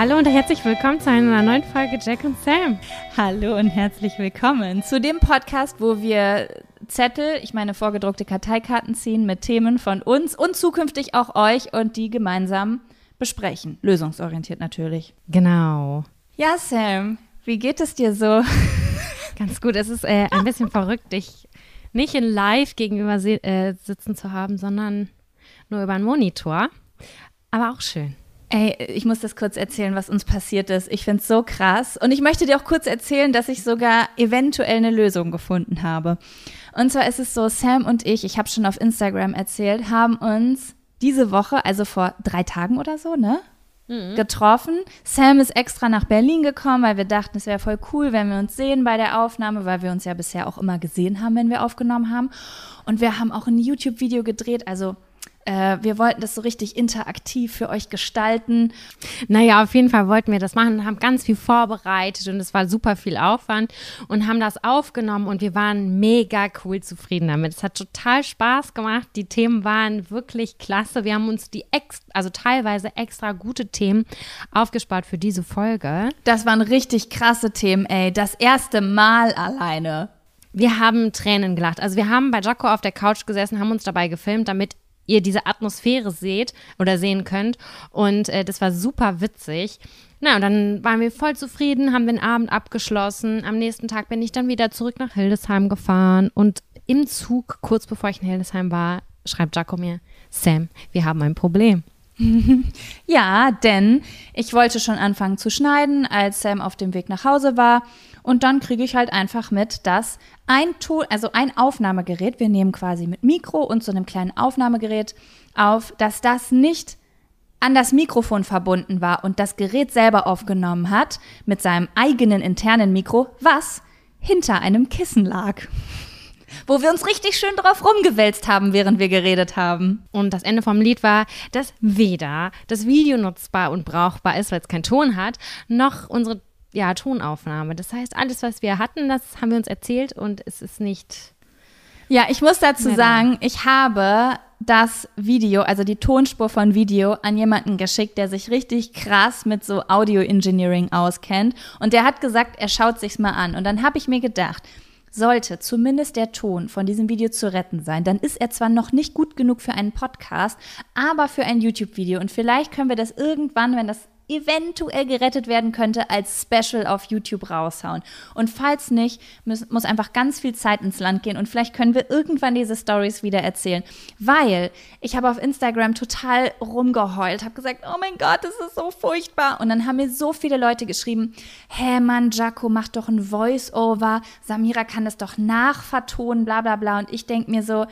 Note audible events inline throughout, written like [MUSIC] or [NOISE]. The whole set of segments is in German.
Hallo und herzlich willkommen zu einer neuen Folge Jack und Sam. Hallo und herzlich willkommen zu dem Podcast, wo wir Zettel, ich meine vorgedruckte Karteikarten ziehen mit Themen von uns und zukünftig auch euch und die gemeinsam besprechen. Lösungsorientiert natürlich. Genau. Ja, Sam, wie geht es dir so? [LAUGHS] Ganz gut. Es ist äh, ein bisschen verrückt, dich nicht in live gegenüber äh, sitzen zu haben, sondern nur über einen Monitor. Aber auch schön. Ey, ich muss das kurz erzählen, was uns passiert ist. Ich finde es so krass. Und ich möchte dir auch kurz erzählen, dass ich sogar eventuell eine Lösung gefunden habe. Und zwar ist es so, Sam und ich, ich habe schon auf Instagram erzählt, haben uns diese Woche, also vor drei Tagen oder so, ne? Mhm. Getroffen. Sam ist extra nach Berlin gekommen, weil wir dachten, es wäre voll cool, wenn wir uns sehen bei der Aufnahme, weil wir uns ja bisher auch immer gesehen haben, wenn wir aufgenommen haben. Und wir haben auch ein YouTube-Video gedreht, also äh, wir wollten das so richtig interaktiv für euch gestalten. Naja, auf jeden Fall wollten wir das machen, haben ganz viel vorbereitet und es war super viel Aufwand und haben das aufgenommen und wir waren mega cool zufrieden damit. Es hat total Spaß gemacht. Die Themen waren wirklich klasse. Wir haben uns die ex also teilweise extra gute Themen aufgespart für diese Folge. Das waren richtig krasse Themen, ey. Das erste Mal alleine. Wir haben Tränen gelacht. Also wir haben bei Jaco auf der Couch gesessen, haben uns dabei gefilmt, damit ihr diese Atmosphäre seht oder sehen könnt. Und äh, das war super witzig. Na, und dann waren wir voll zufrieden, haben den Abend abgeschlossen. Am nächsten Tag bin ich dann wieder zurück nach Hildesheim gefahren und im Zug, kurz bevor ich in Hildesheim war, schreibt Jaco mir, Sam, wir haben ein Problem. [LAUGHS] ja, denn ich wollte schon anfangen zu schneiden, als Sam auf dem Weg nach Hause war. Und dann kriege ich halt einfach mit, dass ein Ton, also ein Aufnahmegerät, wir nehmen quasi mit Mikro und so einem kleinen Aufnahmegerät auf, dass das nicht an das Mikrofon verbunden war und das Gerät selber aufgenommen hat mit seinem eigenen internen Mikro, was hinter einem Kissen lag. Wo wir uns richtig schön drauf rumgewälzt haben, während wir geredet haben. Und das Ende vom Lied war, dass weder das Video nutzbar und brauchbar ist, weil es keinen Ton hat, noch unsere ja, Tonaufnahme. Das heißt, alles, was wir hatten, das haben wir uns erzählt und es ist nicht. Ja, ich muss dazu sagen, ich habe das Video, also die Tonspur von Video, an jemanden geschickt, der sich richtig krass mit so Audio Engineering auskennt. Und der hat gesagt, er schaut sich's mal an. Und dann habe ich mir gedacht, sollte zumindest der Ton von diesem Video zu retten sein, dann ist er zwar noch nicht gut genug für einen Podcast, aber für ein YouTube-Video. Und vielleicht können wir das irgendwann, wenn das eventuell gerettet werden könnte, als Special auf YouTube raushauen. Und falls nicht, muss, muss einfach ganz viel Zeit ins Land gehen und vielleicht können wir irgendwann diese Stories wieder erzählen. Weil ich habe auf Instagram total rumgeheult, habe gesagt, oh mein Gott, das ist so furchtbar. Und dann haben mir so viele Leute geschrieben, hä Mann, Jaco, mach doch ein Voice-Over, Samira kann das doch nachvertonen, bla bla bla. Und ich denke mir so,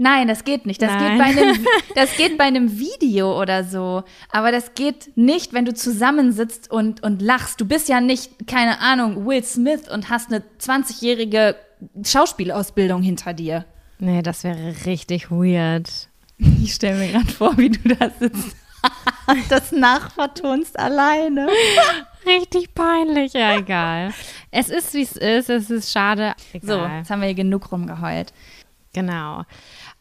Nein, das geht nicht. Das geht, bei einem, [LAUGHS] das geht bei einem Video oder so. Aber das geht nicht, wenn du zusammensitzt und, und lachst. Du bist ja nicht, keine Ahnung, Will Smith und hast eine 20-jährige Schauspielausbildung hinter dir. Nee, das wäre richtig weird. Ich stelle mir gerade vor, wie du da sitzt. [LAUGHS] das nachvertonst alleine. Richtig peinlich, ja, egal. es ist, wie es ist, es ist schade. Egal. So, jetzt haben wir hier genug rumgeheult. Genau.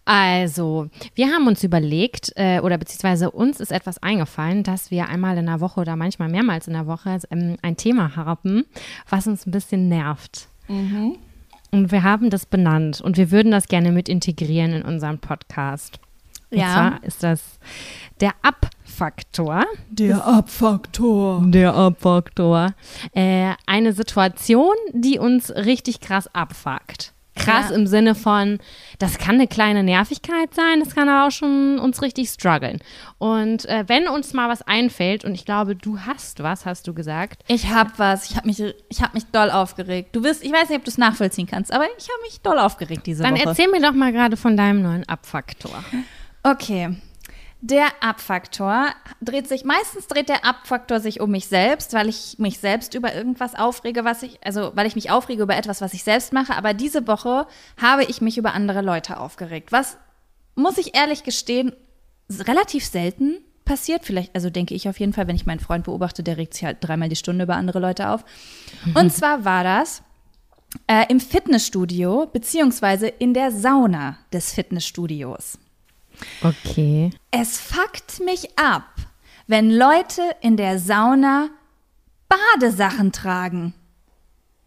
Also, wir haben uns überlegt, äh, oder beziehungsweise uns ist etwas eingefallen, dass wir einmal in der Woche oder manchmal mehrmals in der Woche ähm, ein Thema haben, was uns ein bisschen nervt. Mhm. Und wir haben das benannt und wir würden das gerne mit integrieren in unserem Podcast. Und ja. zwar ist das der Abfaktor. Der Abfaktor. Der Abfaktor. Äh, eine Situation, die uns richtig krass abfuckt krass ja. im Sinne von, das kann eine kleine Nervigkeit sein, das kann aber auch schon uns richtig strugglen. Und äh, wenn uns mal was einfällt, und ich glaube, du hast was, hast du gesagt. Ich habe was, ich habe mich, ich mich doll aufgeregt. Du wirst, ich weiß nicht, ob du es nachvollziehen kannst, aber ich habe mich doll aufgeregt diese Dann Woche. Dann erzähl mir doch mal gerade von deinem neuen Abfaktor. Okay, der Abfaktor dreht sich, meistens dreht der Abfaktor sich um mich selbst, weil ich mich selbst über irgendwas aufrege, was ich, also weil ich mich aufrege über etwas, was ich selbst mache. Aber diese Woche habe ich mich über andere Leute aufgeregt. Was, muss ich ehrlich gestehen, relativ selten passiert. Vielleicht, also denke ich auf jeden Fall, wenn ich meinen Freund beobachte, der regt sich halt dreimal die Stunde über andere Leute auf. Und zwar war das äh, im Fitnessstudio, beziehungsweise in der Sauna des Fitnessstudios. Okay. Es fuckt mich ab, wenn Leute in der Sauna Badesachen tragen.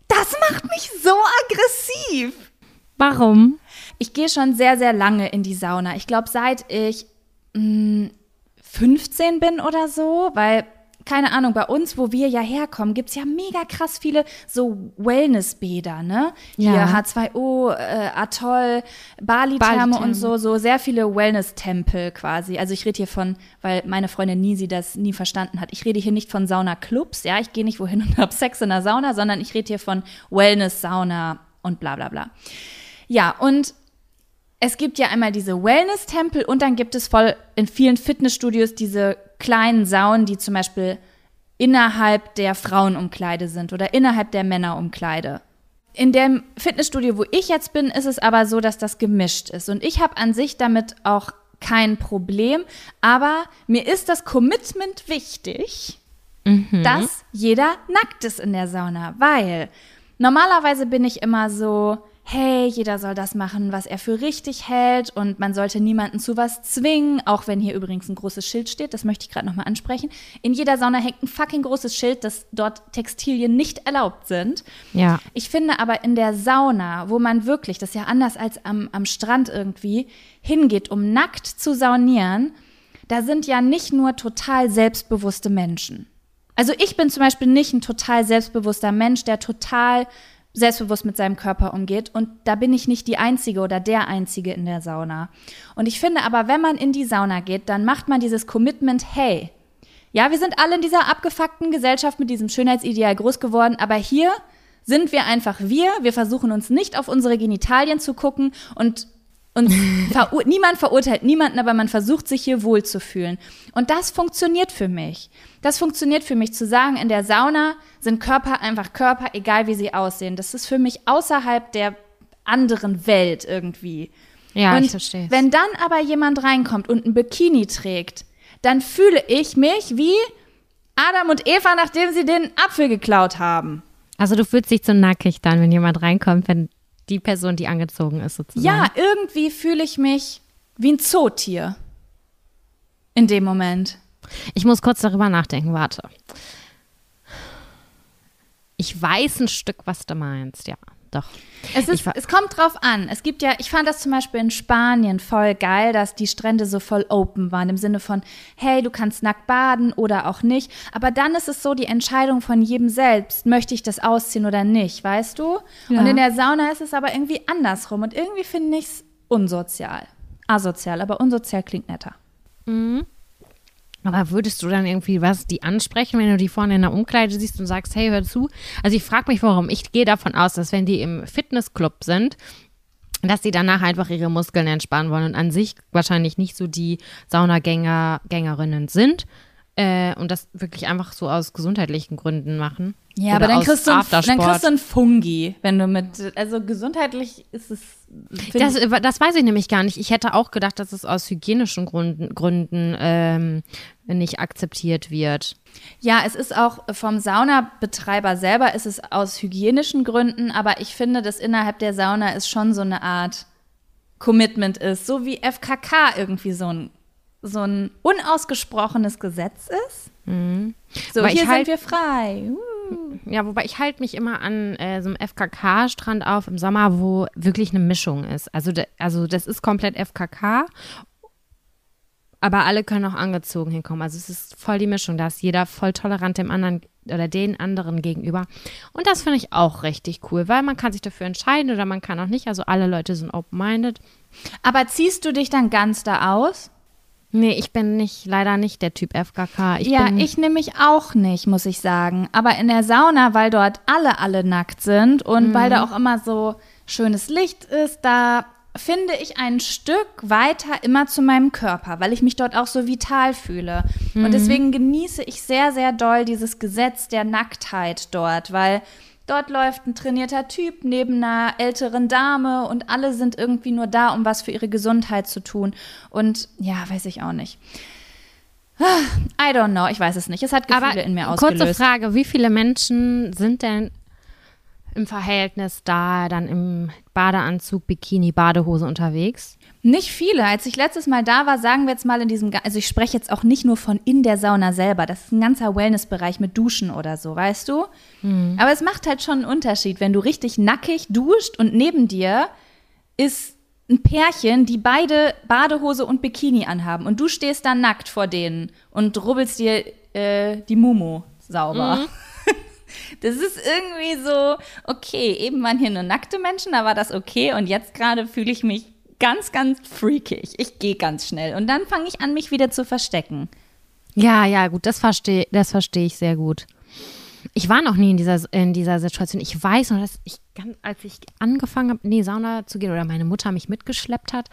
Das macht mich so aggressiv. Warum? Ich gehe schon sehr, sehr lange in die Sauna. Ich glaube, seit ich mh, mm, 15 bin oder so, weil keine Ahnung, bei uns, wo wir ja herkommen, gibt es ja mega krass viele so Wellnessbäder, ne? Hier ja. H2O, äh, Atoll, Bali-Therme Bali und so, so sehr viele Wellness-Tempel quasi. Also ich rede hier von, weil meine Freundin Nisi das nie verstanden hat, ich rede hier nicht von Sauna-Clubs, ja, ich gehe nicht wohin [LAUGHS] und habe Sex in der Sauna, sondern ich rede hier von Wellness-Sauna und bla bla bla. Ja, und es gibt ja einmal diese Wellness-Tempel und dann gibt es voll in vielen Fitnessstudios diese kleinen Saunen, die zum Beispiel innerhalb der Frauenumkleide sind oder innerhalb der Männerumkleide. In dem Fitnessstudio, wo ich jetzt bin, ist es aber so, dass das gemischt ist. Und ich habe an sich damit auch kein Problem. Aber mir ist das Commitment wichtig, mhm. dass jeder nackt ist in der Sauna. Weil normalerweise bin ich immer so, hey, jeder soll das machen, was er für richtig hält und man sollte niemanden zu was zwingen, auch wenn hier übrigens ein großes Schild steht, das möchte ich gerade nochmal ansprechen. In jeder Sauna hängt ein fucking großes Schild, dass dort Textilien nicht erlaubt sind. Ja. Ich finde aber in der Sauna, wo man wirklich, das ist ja anders als am, am Strand irgendwie, hingeht, um nackt zu saunieren, da sind ja nicht nur total selbstbewusste Menschen. Also ich bin zum Beispiel nicht ein total selbstbewusster Mensch, der total selbstbewusst mit seinem Körper umgeht. Und da bin ich nicht die Einzige oder der Einzige in der Sauna. Und ich finde aber, wenn man in die Sauna geht, dann macht man dieses Commitment, hey, ja, wir sind alle in dieser abgefuckten Gesellschaft mit diesem Schönheitsideal groß geworden, aber hier sind wir einfach wir. Wir versuchen uns nicht auf unsere Genitalien zu gucken und und [LAUGHS] verur niemand verurteilt niemanden, aber man versucht sich hier wohlzufühlen. Und das funktioniert für mich. Das funktioniert für mich zu sagen, in der Sauna sind Körper einfach Körper, egal wie sie aussehen. Das ist für mich außerhalb der anderen Welt irgendwie. Ja, und ich verstehe. Wenn dann aber jemand reinkommt und ein Bikini trägt, dann fühle ich mich wie Adam und Eva, nachdem sie den Apfel geklaut haben. Also du fühlst dich so nackig dann, wenn jemand reinkommt, wenn die Person, die angezogen ist, sozusagen. Ja, irgendwie fühle ich mich wie ein Zootier. In dem Moment. Ich muss kurz darüber nachdenken, warte. Ich weiß ein Stück, was du meinst, ja, doch. Es, ist, es kommt drauf an. Es gibt ja, ich fand das zum Beispiel in Spanien voll geil, dass die Strände so voll open waren, im Sinne von, hey, du kannst nackt baden oder auch nicht. Aber dann ist es so die Entscheidung von jedem selbst, möchte ich das ausziehen oder nicht, weißt du? Ja. Und in der Sauna ist es aber irgendwie andersrum. Und irgendwie finde ich es unsozial. Asozial, aber unsozial klingt netter. Mhm. Aber würdest du dann irgendwie was die ansprechen, wenn du die vorne in der Umkleide siehst und sagst, hey, hör zu? Also ich frage mich, warum. Ich gehe davon aus, dass wenn die im Fitnessclub sind, dass die danach einfach ihre Muskeln entspannen wollen und an sich wahrscheinlich nicht so die Saunagänger, Gängerinnen sind äh, und das wirklich einfach so aus gesundheitlichen Gründen machen. Ja, aber dann kriegst, du ein, dann kriegst du ein Fungi, wenn du mit, also gesundheitlich ist es. Das, das weiß ich nämlich gar nicht. Ich hätte auch gedacht, dass es aus hygienischen Gründen, Gründen ähm, nicht akzeptiert wird. Ja, es ist auch vom Saunabetreiber selber ist es aus hygienischen Gründen, aber ich finde, dass innerhalb der Sauna ist schon so eine Art Commitment ist, so wie FKK irgendwie so ein so ein unausgesprochenes Gesetz ist. Mhm. So, Weil hier halt, sind wir frei. Uh. Ja, wobei ich halte mich immer an äh, so einem FKK-Strand auf im Sommer, wo wirklich eine Mischung ist. Also, de, also das ist komplett FKK, aber alle können auch angezogen hinkommen. Also es ist voll die Mischung. Da ist jeder voll tolerant dem anderen oder den anderen gegenüber. Und das finde ich auch richtig cool, weil man kann sich dafür entscheiden oder man kann auch nicht. Also alle Leute sind open-minded. Aber ziehst du dich dann ganz da aus? Nee, ich bin nicht, leider nicht der Typ FKK. Ich ja, ich nämlich auch nicht, muss ich sagen. Aber in der Sauna, weil dort alle, alle nackt sind und mhm. weil da auch immer so schönes Licht ist, da finde ich ein Stück weiter immer zu meinem Körper, weil ich mich dort auch so vital fühle. Mhm. Und deswegen genieße ich sehr, sehr doll dieses Gesetz der Nacktheit dort, weil Dort läuft ein trainierter Typ neben einer älteren Dame und alle sind irgendwie nur da, um was für ihre Gesundheit zu tun. Und ja, weiß ich auch nicht. I don't know, ich weiß es nicht. Es hat Gefühle Aber in mir ausgelöst. Kurze Frage, wie viele Menschen sind denn im Verhältnis da dann im Badeanzug, Bikini, Badehose unterwegs? Nicht viele. Als ich letztes Mal da war, sagen wir jetzt mal in diesem, also ich spreche jetzt auch nicht nur von in der Sauna selber. Das ist ein ganzer Wellnessbereich mit Duschen oder so, weißt du? Mhm. Aber es macht halt schon einen Unterschied, wenn du richtig nackig duscht und neben dir ist ein Pärchen, die beide Badehose und Bikini anhaben und du stehst da nackt vor denen und rubbelst dir äh, die Mumu sauber. Mhm. [LAUGHS] Das ist irgendwie so, okay, eben waren hier nur nackte Menschen, da war das okay und jetzt gerade fühle ich mich ganz, ganz freakig. Ich gehe ganz schnell und dann fange ich an, mich wieder zu verstecken. Ja, ja, gut, das verstehe das versteh ich sehr gut. Ich war noch nie in dieser, in dieser Situation. Ich weiß noch, dass ich, als ich angefangen habe, in die Sauna zu gehen oder meine Mutter mich mitgeschleppt hat,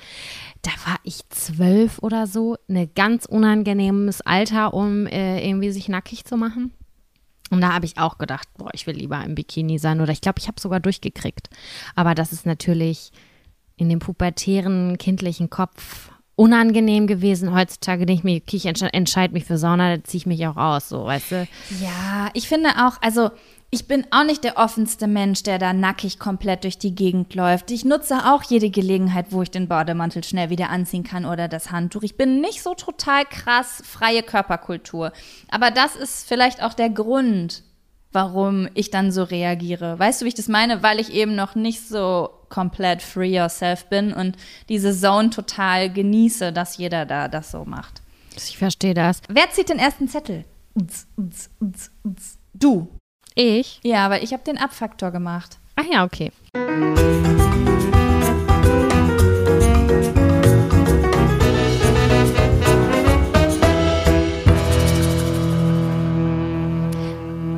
da war ich zwölf oder so. Ein ganz unangenehmes Alter, um äh, irgendwie sich nackig zu machen. Und da habe ich auch gedacht, boah, ich will lieber im Bikini sein. Oder ich glaube, ich habe sogar durchgekriegt. Aber das ist natürlich in dem pubertären, kindlichen Kopf unangenehm gewesen. Heutzutage denke ich mir, okay, ich entscheide mich für Sauna, da ziehe ich mich auch aus, so, weißt du? Ja, ich finde auch, also ich bin auch nicht der offenste Mensch, der da nackig komplett durch die Gegend läuft. Ich nutze auch jede Gelegenheit, wo ich den Bademantel schnell wieder anziehen kann oder das Handtuch. Ich bin nicht so total krass freie Körperkultur. Aber das ist vielleicht auch der Grund, warum ich dann so reagiere. Weißt du, wie ich das meine? Weil ich eben noch nicht so komplett free yourself bin und diese Zone total genieße, dass jeder da das so macht. Ich verstehe das. Wer zieht den ersten Zettel? Du. Ich? Ja, aber ich habe den Abfaktor gemacht. Ach ja, okay.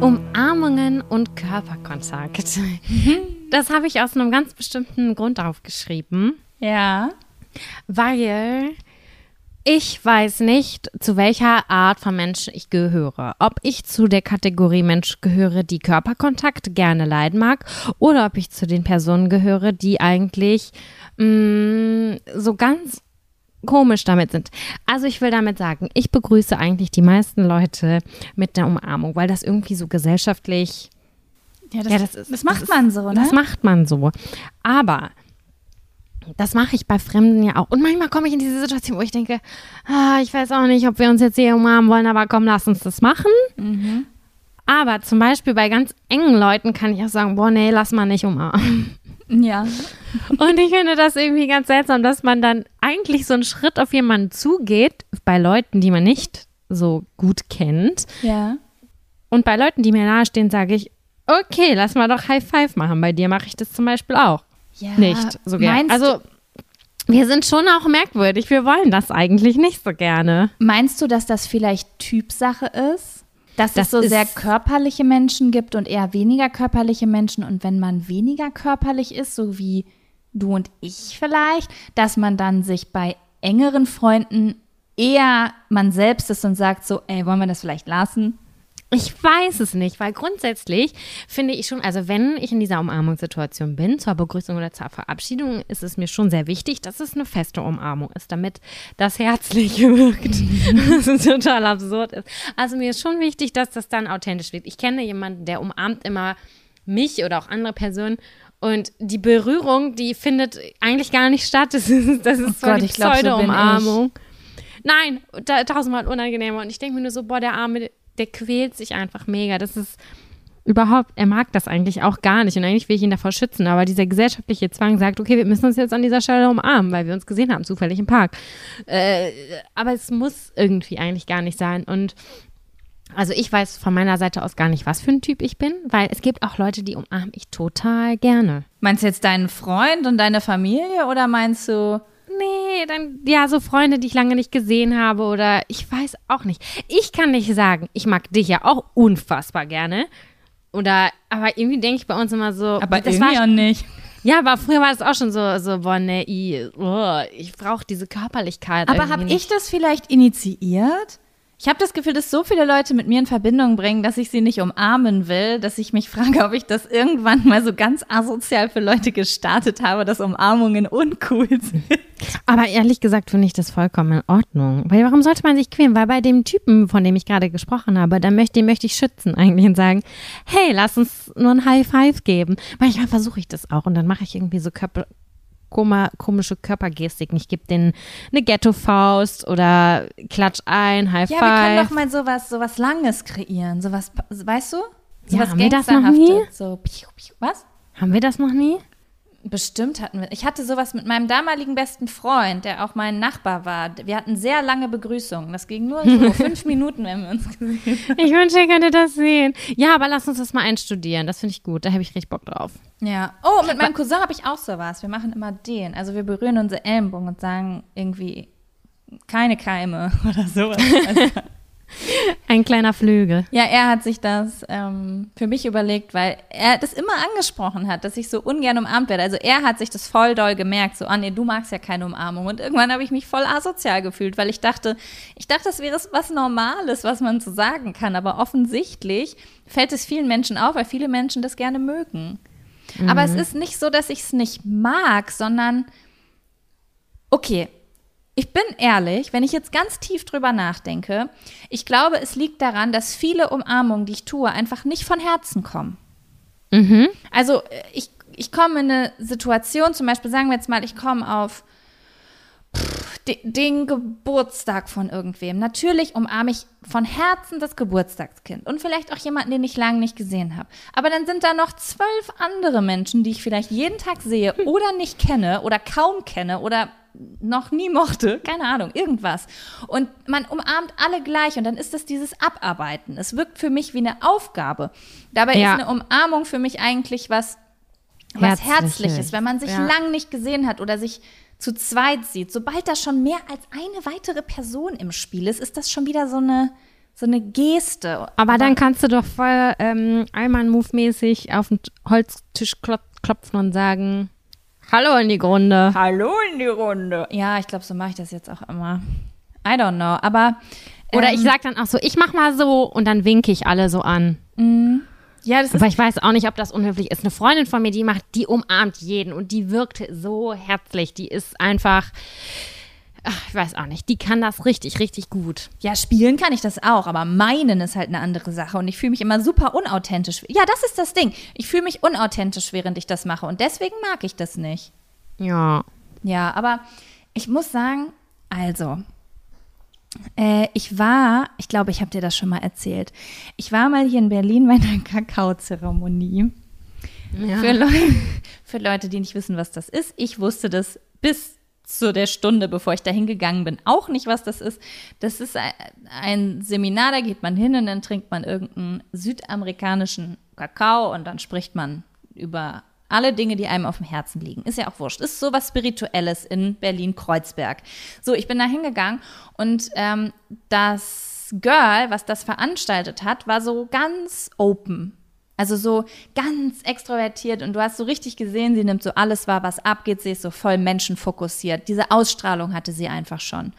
Umarmungen und Körperkontakt. Das habe ich aus einem ganz bestimmten Grund aufgeschrieben. Ja. Weil ich weiß nicht, zu welcher Art von Menschen ich gehöre. Ob ich zu der Kategorie Mensch gehöre, die Körperkontakt gerne leiden mag, oder ob ich zu den Personen gehöre, die eigentlich mh, mm, so ganz komisch damit sind. Also ich will damit sagen, ich begrüße eigentlich die meisten Leute mit der Umarmung, weil das irgendwie so gesellschaftlich ja, das, ja, das, ist, das macht das man so, ne? Das macht man so. Aber das mache ich bei Fremden ja auch. Und manchmal komme ich in diese Situation, wo ich denke, ah, ich weiß auch nicht, ob wir uns jetzt hier umarmen wollen, aber komm, lass uns das machen. Mhm. Aber zum Beispiel bei ganz engen Leuten kann ich auch sagen, boah, nee, lass mal nicht umarmen. Ja. Und ich finde das irgendwie ganz seltsam, dass man dann eigentlich so einen Schritt auf jemanden zugeht, bei Leuten, die man nicht so gut kennt. Ja. Und bei Leuten, die mir nahestehen, sage ich, okay, lass mal doch High Five machen. Bei dir mache ich das zum Beispiel auch. Ja, nicht so gerne. Also, wir sind schon auch merkwürdig. Wir wollen das eigentlich nicht so gerne. Meinst du, dass das vielleicht Typsache ist? Dass das es so sehr körperliche Menschen gibt und eher weniger körperliche Menschen. Und wenn man weniger körperlich ist, so wie du und ich vielleicht, dass man dann sich bei engeren Freunden eher man selbst ist und sagt so, ey, wollen wir das vielleicht lassen? Ich weiß es nicht, weil grundsätzlich finde ich schon, also wenn ich in dieser Umarmungssituation bin, zur Begrüßung oder zur Verabschiedung, ist es mir schon sehr wichtig, dass es eine feste Umarmung ist, damit das Herzliche [LAUGHS] wirkt. was total absurd ist. Also mir ist schon wichtig, dass das dann authentisch wird. Ich kenne jemanden, der umarmt immer mich oder auch andere Personen und die Berührung, die findet eigentlich gar nicht statt. Das ist, das ist oh zwar Gott, die Pseudo-Umarmung. So Nein, tausendmal unangenehmer. Und ich denke mir nur so, boah, der Arme, der quält sich einfach mega. Das ist überhaupt, er mag das eigentlich auch gar nicht und eigentlich will ich ihn davor schützen, aber dieser gesellschaftliche Zwang sagt, okay, wir müssen uns jetzt an dieser Stelle umarmen, weil wir uns gesehen haben, zufällig im Park. Äh, aber es muss irgendwie eigentlich gar nicht sein und also ich weiß von meiner Seite aus gar nicht, was für ein Typ ich bin, weil es gibt auch Leute, die umarme ich total gerne. Meinst du jetzt deinen Freund und deine Familie oder meinst du nee, dann ja, so Freunde, die ich lange nicht gesehen habe oder ich weiß auch nicht. Ich kann nicht sagen, ich mag dich ja auch unfassbar gerne. Oder, aber irgendwie denke ich bei uns immer so. Aber das irgendwie war, auch nicht. Ja, aber früher war das auch schon so, so boah, nee, oh, ich brauche diese Körperlichkeit. Aber habe ich das vielleicht initiiert? Ich habe das Gefühl, dass so viele Leute mit mir in Verbindung bringen, dass ich sie nicht umarmen will, dass ich mich frage, ob ich das irgendwann mal so ganz asozial für Leute gestartet habe, dass Umarmungen uncool sind. Aber ehrlich gesagt finde ich das vollkommen in Ordnung. Weil warum sollte man sich quälen? Weil bei dem Typen, von dem ich gerade gesprochen habe, da möchte, den möchte ich schützen eigentlich und sagen, hey, lass uns nur ein High Five geben. Manchmal versuche ich das auch und dann mache ich irgendwie so Körper, komische Körpergestik. Ich gebe denen eine Ghetto-Faust oder klatsch ein, High Five. Ja, wir können doch mal sowas, sowas Langes kreieren. Sowas, weißt du? Sowas ja, haben wir das noch nie? So, was? Haben wir das noch nie? Bestimmt hatten wir. Ich hatte sowas mit meinem damaligen besten Freund, der auch mein Nachbar war. Wir hatten sehr lange Begrüßungen. Das ging nur so [LAUGHS] fünf Minuten, wenn wir uns gesehen haben. Ich wünsche, ihr könntet das sehen. Ja, aber lass uns das mal einstudieren. Das finde ich gut. Da habe ich richtig Bock drauf. Ja. Oh, mit meinem Cousin habe ich auch sowas. Wir machen immer den. Also wir berühren unsere Ellenbogen und sagen irgendwie keine Keime [LAUGHS] oder sowas. Also [LAUGHS] Ein kleiner Flügel. Ja, er hat sich das ähm, für mich überlegt, weil er das immer angesprochen hat, dass ich so ungern umarmt werde. Also er hat sich das voll doll gemerkt, so, ah nee, du magst ja keine Umarmung. Und irgendwann habe ich mich voll asozial gefühlt, weil ich dachte, ich dachte, das wäre was Normales, was man so sagen kann. Aber offensichtlich fällt es vielen Menschen auf, weil viele Menschen das gerne mögen. Mhm. Aber es mhm. ist nicht so, dass ich es nicht mag, sondern okay, ich bin ehrlich, wenn ich jetzt ganz tief drüber nachdenke, ich glaube, es liegt daran, dass viele Umarmungen, die ich tue, einfach nicht von Herzen kommen. Mhm. Also ich, ich komme in eine Situation, zum Beispiel sagen wir jetzt mal, ich komme auf pff, den Geburtstag von irgendwem. Natürlich umarme ich von Herzen das Geburtstagskind und vielleicht auch jemanden, den ich lange nicht gesehen habe. Aber dann sind da noch zwölf andere Menschen, die ich vielleicht jeden Tag sehe [LAUGHS] oder nicht kenne oder kaum kenne oder noch nie mochte, keine Ahnung, irgendwas. Und man umarmt alle gleich und dann ist das dieses Abarbeiten. Es wirkt für mich wie eine Aufgabe. Dabei ja. ist eine Umarmung für mich eigentlich was, was Herzliches, wenn man sich ja. lang nicht gesehen hat oder sich zu zweit sieht. Sobald da schon mehr als eine weitere Person im Spiel ist, ist das schon wieder so eine so eine Geste. Aber, Aber dann kannst du doch voll ähm, Allmann-Move-mäßig auf den Holztisch klopfen und sagen, Hallo in die Runde. Hallo in die Runde. Ja, ich glaube, so mache ich das jetzt auch immer. I don't know, aber. Oder ähm, ich sage dann auch so, ich mach mal so und dann winke ich alle so an. Mm, ja, das ist. Aber ich weiß auch nicht, ob das unhöflich ist. Eine Freundin von mir, die macht, die umarmt jeden und die wirkt so herzlich. Die ist einfach ach, ich weiß auch nicht, die kann das richtig, richtig gut. Ja, spielen kann ich das auch, aber meinen ist halt eine andere Sache und ich fühle mich immer super unauthentisch. Ja, das ist das Ding. Ich fühle mich unauthentisch, während ich das mache und deswegen mag ich das nicht. Ja. Ja, aber ich muss sagen, also, äh, ich war, ich glaube, ich habe dir das schon mal erzählt. Ich war mal hier in Berlin bei einer [LAUGHS] Kakaozeremonie. Ja. Für, Le [LAUGHS] für Leute, die nicht wissen, was das ist. Ich wusste das bis zu der Stunde, bevor ich da hingegangen bin, auch nicht, was das ist. Das ist ein Seminar, da geht man hin und dann trinkt man irgendeinen südamerikanischen Kakao und dann spricht man über alle Dinge, die einem auf dem Herzen liegen. Ist ja auch wurscht. Ist so was Spirituelles in Berlin-Kreuzberg. So, ich bin da hingegangen und ähm, das Girl, was das veranstaltet hat, war so ganz open. Also so ganz extrovertiert und du hast so richtig gesehen, sie nimmt so alles wahr, was abgeht, sie ist so voll menschenfokussiert. Diese Ausstrahlung hatte sie einfach schon.